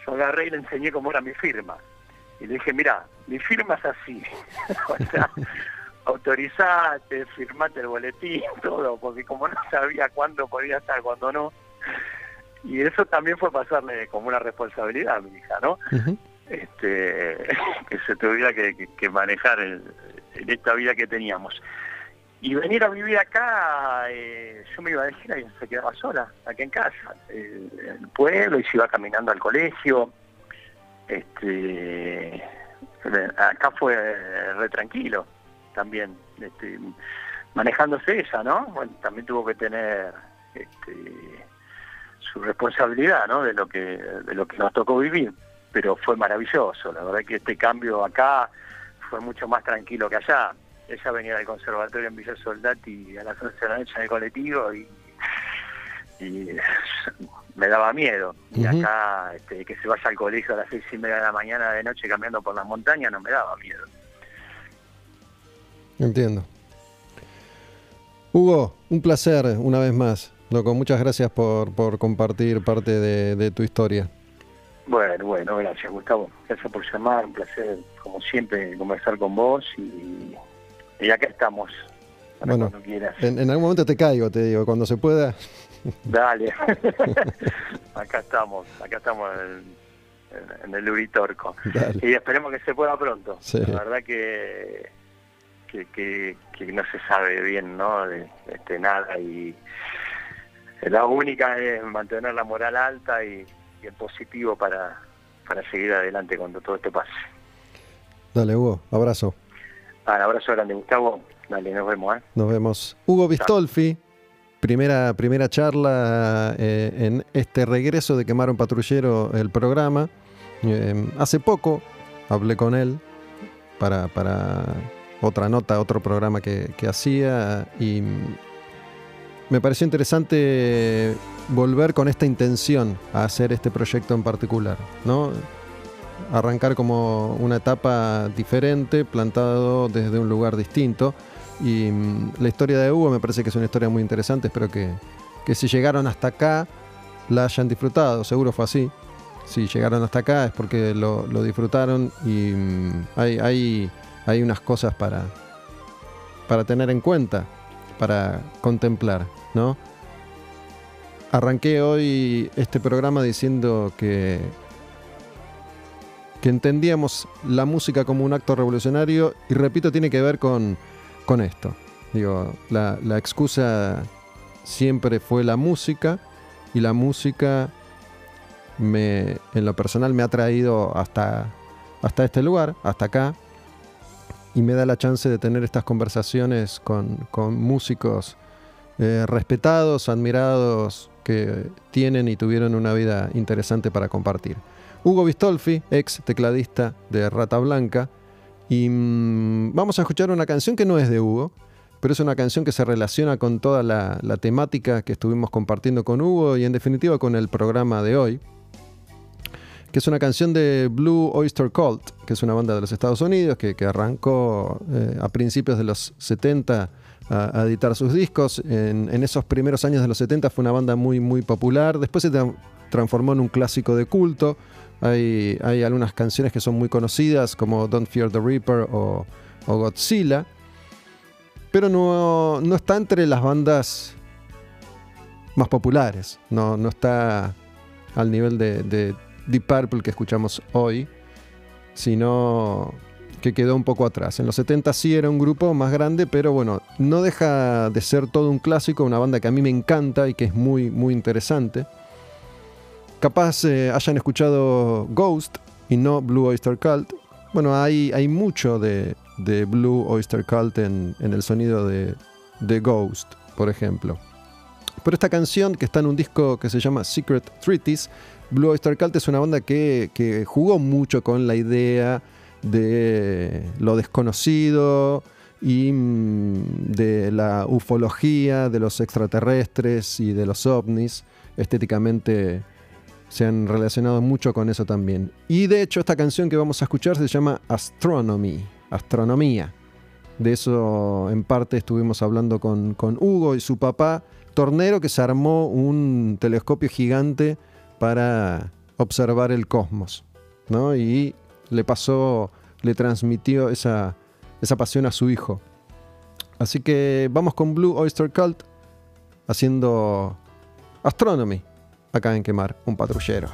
yo agarré y le enseñé cómo era mi firma. Y le dije, mira, mi firma es así. o sea, autorizate, firmate el boletín, todo, porque como no sabía cuándo podía estar, cuándo no. Y eso también fue pasarle como una responsabilidad a mi hija, ¿no? Este, que se tuviera que, que- que manejar en, en esta vida que teníamos. Y venir a vivir acá, eh, yo me iba de gira y se quedaba sola, aquí en casa, eh, en el pueblo, y se iba caminando al colegio. Este, acá fue re tranquilo también, este, manejándose ella, ¿no? Bueno, también tuvo que tener este, su responsabilidad, ¿no? De lo que de lo que nos tocó vivir, pero fue maravilloso. La verdad que este cambio acá fue mucho más tranquilo que allá. Ella venía del conservatorio en Villa Soldati a las 11 de la noche en el colectivo y, y me daba miedo. Y acá este, que se vaya al colegio a las seis y media de la mañana de noche caminando por las montañas no me daba miedo. Entiendo. Hugo, un placer una vez más. Loco, muchas gracias por, por compartir parte de, de tu historia. Bueno, bueno, gracias Gustavo. Gracias por llamar, un placer como siempre conversar con vos y, y acá estamos. Bueno, cuando quieras. En, en algún momento te caigo, te digo, cuando se pueda. Dale. acá estamos, acá estamos en, en- en el Uritorco. Dale. Y esperemos que se pueda pronto. Sí. La verdad que, que, que, que no se sabe bien, ¿no? De, este, nada y la única es mantener la moral alta y, y el positivo para, para seguir adelante cuando todo esto pase. Dale, Hugo, abrazo. Ah, un abrazo grande, Gustavo. Dale, nos vemos, ¿eh? Nos vemos. Hugo Bistolfi, primera, primera charla eh, en este regreso de Quemaron Patrullero, el programa. Eh, hace poco hablé con él para, para otra nota, otro programa que, que hacía y me pareció interesante volver con esta intención a hacer este proyecto en particular, ¿no? Arrancar como una etapa diferente, plantado desde un lugar distinto. Y mm, la historia de Hugo me parece que es una historia muy interesante. Espero que, que si llegaron hasta acá la hayan disfrutado. Seguro fue así. Si llegaron hasta acá es porque lo, disfrutaron y mm, hay, hay, hay unas cosas para, para tener en cuenta, para contemplar, ¿no? Arranqué hoy este programa diciendo que, que entendíamos la música como un acto revolucionario y repito, tiene que ver con, con esto. Digo, la, excusa siempre fue la música y la música me, en lo personal me ha traído hasta, hasta este lugar, hasta acá, y me da la chance de tener estas conversaciones con, con músicos eh, respetados, admirados, que tienen y tuvieron una vida interesante para compartir. Hugo Bistolfi, ex tecladista de Rata Blanca, Y mm, vamos a escuchar una canción que no es de Hugo, pero es una canción que se relaciona con toda la, temática que estuvimos compartiendo con Hugo y en definitiva con el programa de hoy, que es una canción de Blue Oyster Cult, que es una banda de los Estados Unidos que, arrancó eh, a principios de los 70 a, editar sus discos. En, en esos primeros años de los 70 fue una banda muy, muy popular. Después se tra- transformó en un clásico de culto. Hay, algunas canciones que son muy conocidas, como Don't Fear the Reaper o, o Godzilla. Pero no, no está entre las bandas más populares. No, no está al nivel de, de Deep Purple que escuchamos hoy, sino que quedó un poco atrás. En los 70 sí era un grupo más grande, pero bueno, no deja de ser todo un clásico, una banda que a mí me encanta y que es muy, muy interesante. Capaz eh, hayan escuchado Ghost y no Blue Oyster Cult. Bueno, hay, hay mucho de, de Blue Oyster Cult en, en el sonido de, de Ghost, por ejemplo. Pero esta canción, que está en un disco que se llama Secret Treaties, Blue Oyster Cult es una banda que, que jugó mucho con la idea de lo desconocido y mm, de la ufología, de los extraterrestres y de los ovnis. Estéticamente se han relacionado mucho con eso también. Y de hecho esta canción que vamos a escuchar se llama Astronomy, astronomía. De eso en parte estuvimos hablando con, con Hugo y su papá, tornero que se armó un telescopio gigante para observar el cosmos. ¿no? Y le pasó, le transmitió esa, esa pasión a su hijo. Así que vamos con Blue Oyster Cult haciendo Astronomy acá en Quemar un patrullero.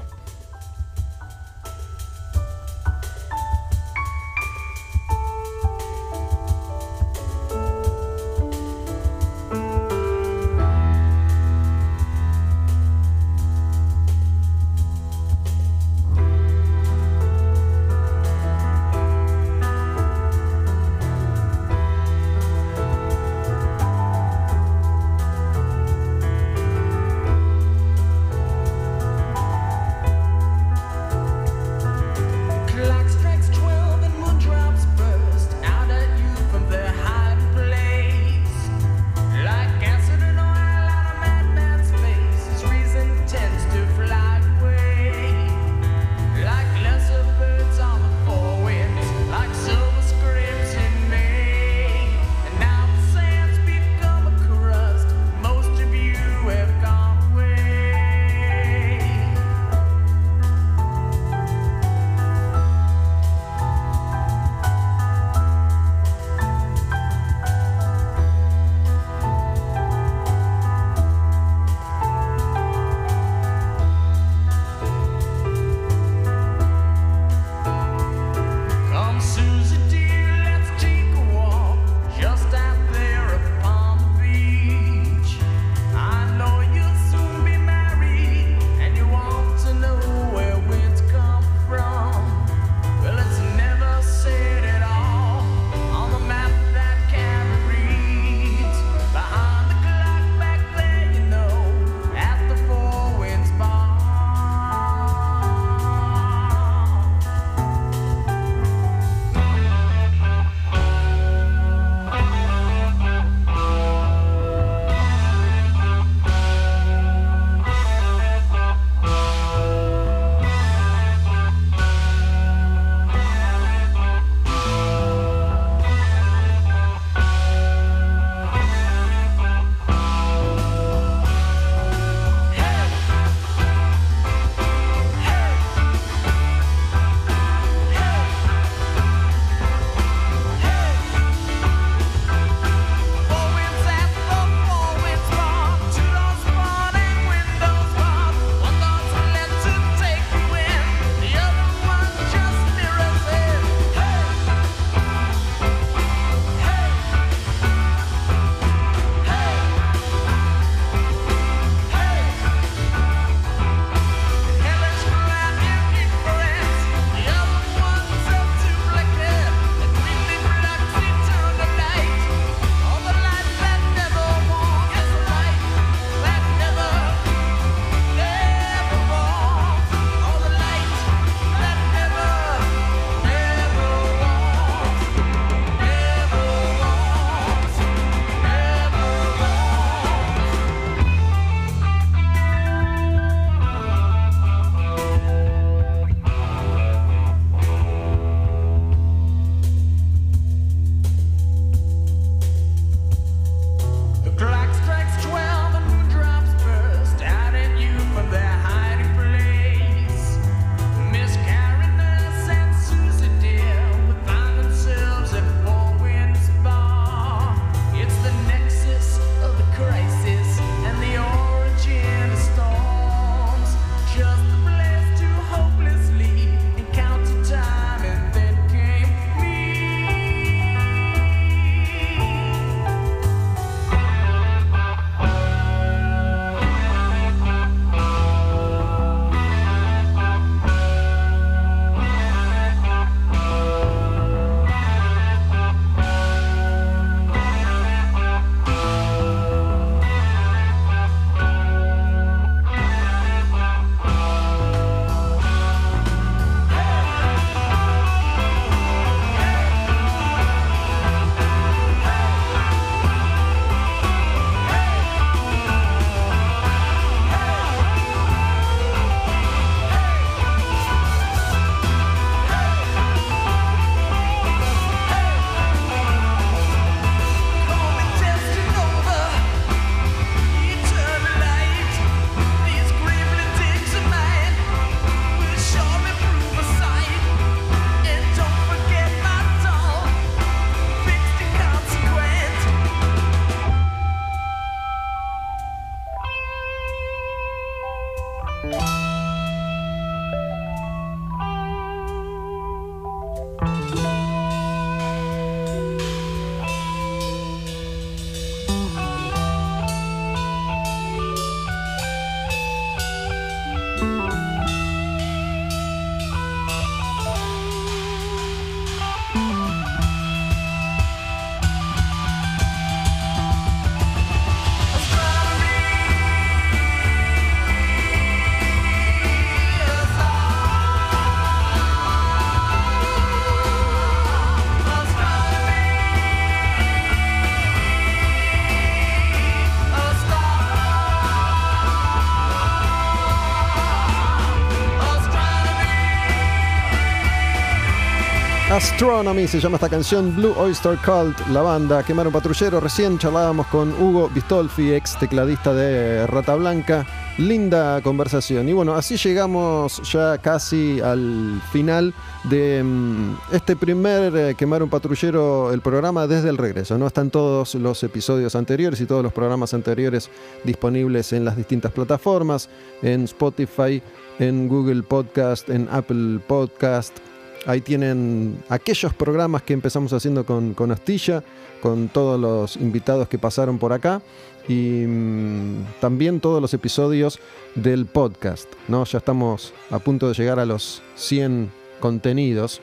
Astronomy se llama esta canción Blue Oyster Cult, la banda Quemaron Patrullero. Recién charlábamos con Hugo Bistolfi, ex tecladista de Rata Blanca. Linda conversación. Y bueno, así llegamos ya casi al final de mm, este primer eh, Quemar un Patrullero, el programa desde el regreso. ¿no? Están todos los episodios anteriores y todos los programas anteriores disponibles en las distintas plataformas, en Spotify, en Google Podcast, en Apple Podcast. Ahí tienen aquellos programas que empezamos haciendo con, Astilla, con todos los invitados que pasaron por acá y mm, también todos los episodios del podcast. ¿no? Ya estamos a punto de llegar a los 100 contenidos.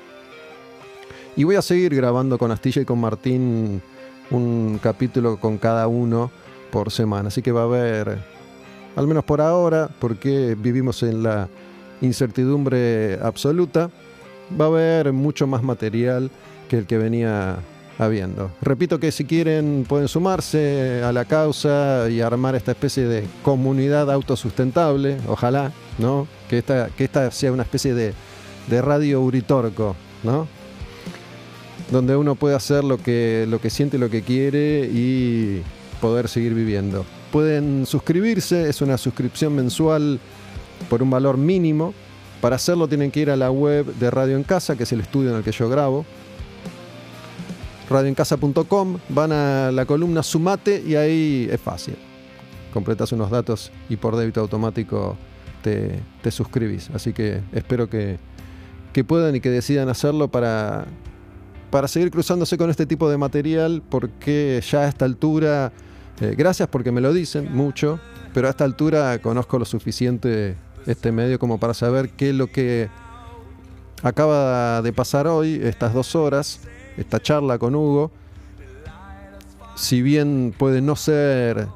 Y voy a seguir grabando con Astilla y con Martín un capítulo con cada uno por semana. Así que va a haber, al menos por ahora, porque vivimos en la incertidumbre absoluta, va a haber mucho más material que el que venía habiendo. Repito que si quieren pueden sumarse a la causa y armar esta especie de comunidad autosustentable, ojalá, ¿no? Que esta, que esta sea una especie de, de radio uritorco, ¿no? Donde uno puede hacer lo que, lo que siente, lo que quiere y poder seguir viviendo. Pueden suscribirse, es una suscripción mensual por un valor mínimo. Para hacerlo tienen que ir a la web de Radio en Casa, que es el estudio en el que yo grabo. Radioencasa.com, van a la columna Sumate y ahí es fácil. Completas unos datos y por débito automático te, te suscribís. Así que espero que, que puedan y que decidan hacerlo para, para seguir cruzándose con este tipo de material, porque ya a esta altura, eh, gracias porque me lo dicen mucho, pero a esta altura conozco lo suficiente este medio como para saber qué es lo que acaba de pasar hoy, estas dos horas, esta charla con Hugo, si bien puede no ser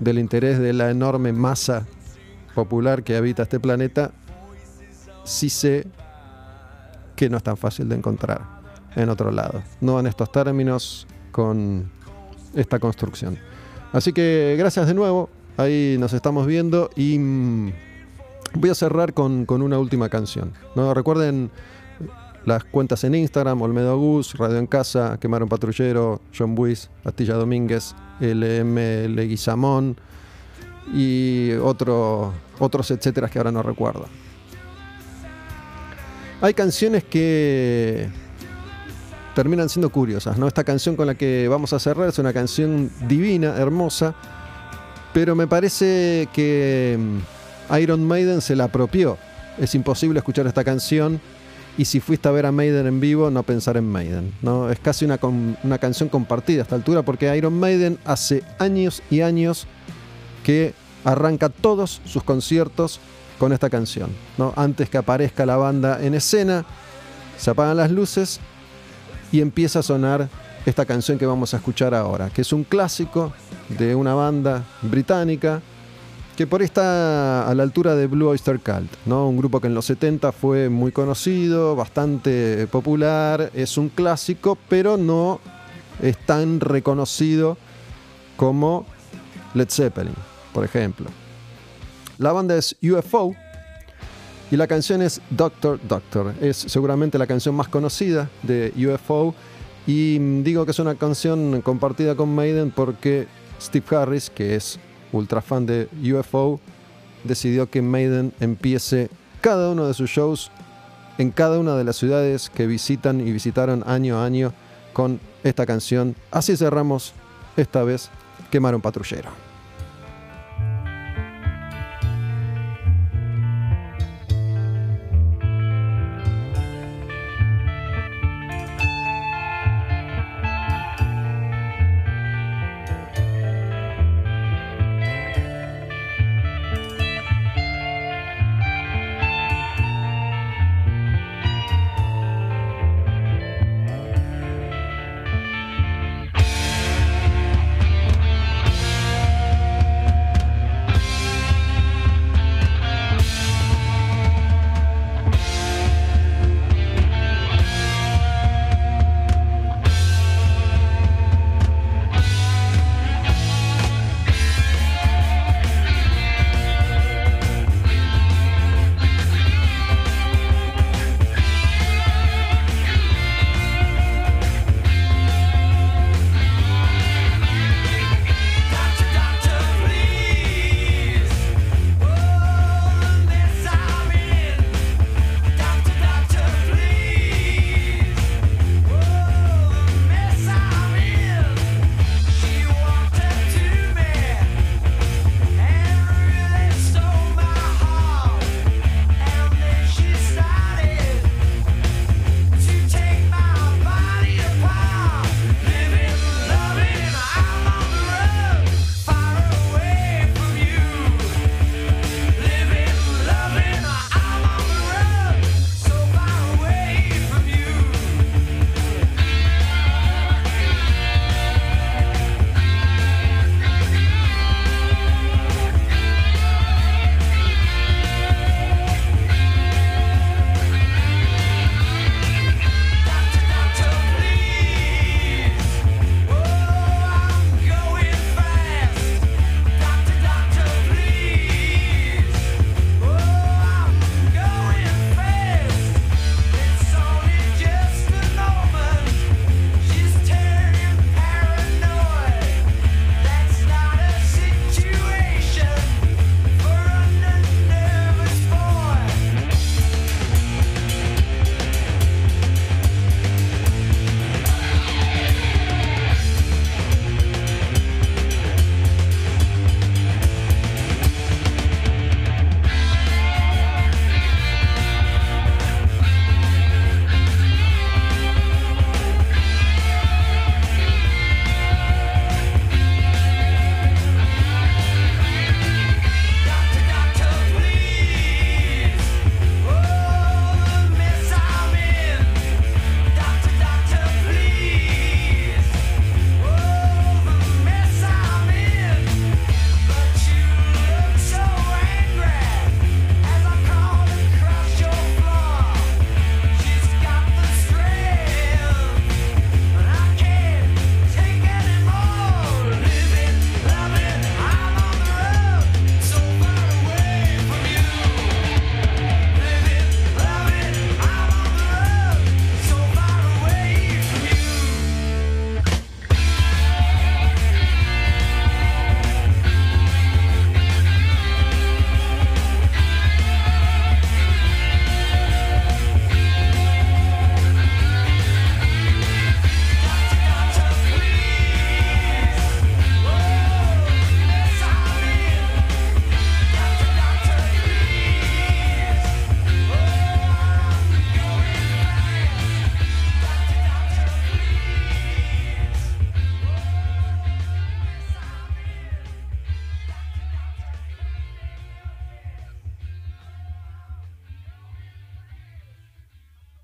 del interés de la enorme masa popular que habita este planeta, sí sé que no es tan fácil de encontrar en otro lado. No en estos términos, con esta construcción. Así que gracias de nuevo, ahí nos estamos viendo y mm, voy a cerrar con, con una última canción. ¿no? Recuerden las cuentas en Instagram, Olmedo Gus, Radio en Casa, Quemaron Patrullero, John Buis, Astilla Domínguez, LM Leguizamón y otro, otros etcétera que ahora no recuerdo. Hay canciones que terminan siendo curiosas, ¿no? Esta canción con la que vamos a cerrar es una canción divina, hermosa, pero me parece que Iron Maiden se la apropió. Es imposible escuchar esta canción y si fuiste a ver a Maiden en vivo, no pensar en Maiden. ¿no? Es casi una, una canción compartida a esta altura porque Iron Maiden hace años y años que arranca todos sus conciertos con esta canción. ¿no? Antes que aparezca la banda en escena, se apagan las luces y empieza a sonar esta canción que vamos a escuchar ahora, que es un clásico de una banda británica que por ahí está a la altura de Blue Oyster Cult, ¿no? Un grupo que en los 70 fue muy conocido, bastante popular, es un clásico, pero no es tan reconocido como Led Zeppelin, por ejemplo. La banda es UFO y la canción es Doctor Doctor. Es seguramente la canción más conocida de UFO y mm, digo que es una canción compartida con Maiden porque Steve Harris, que es ultra fan de UFO, decidió que Maiden empiece cada uno de sus shows en cada una de las ciudades que visitan y visitaron año a año con esta canción. Así cerramos esta vez Quemaron Patrullero.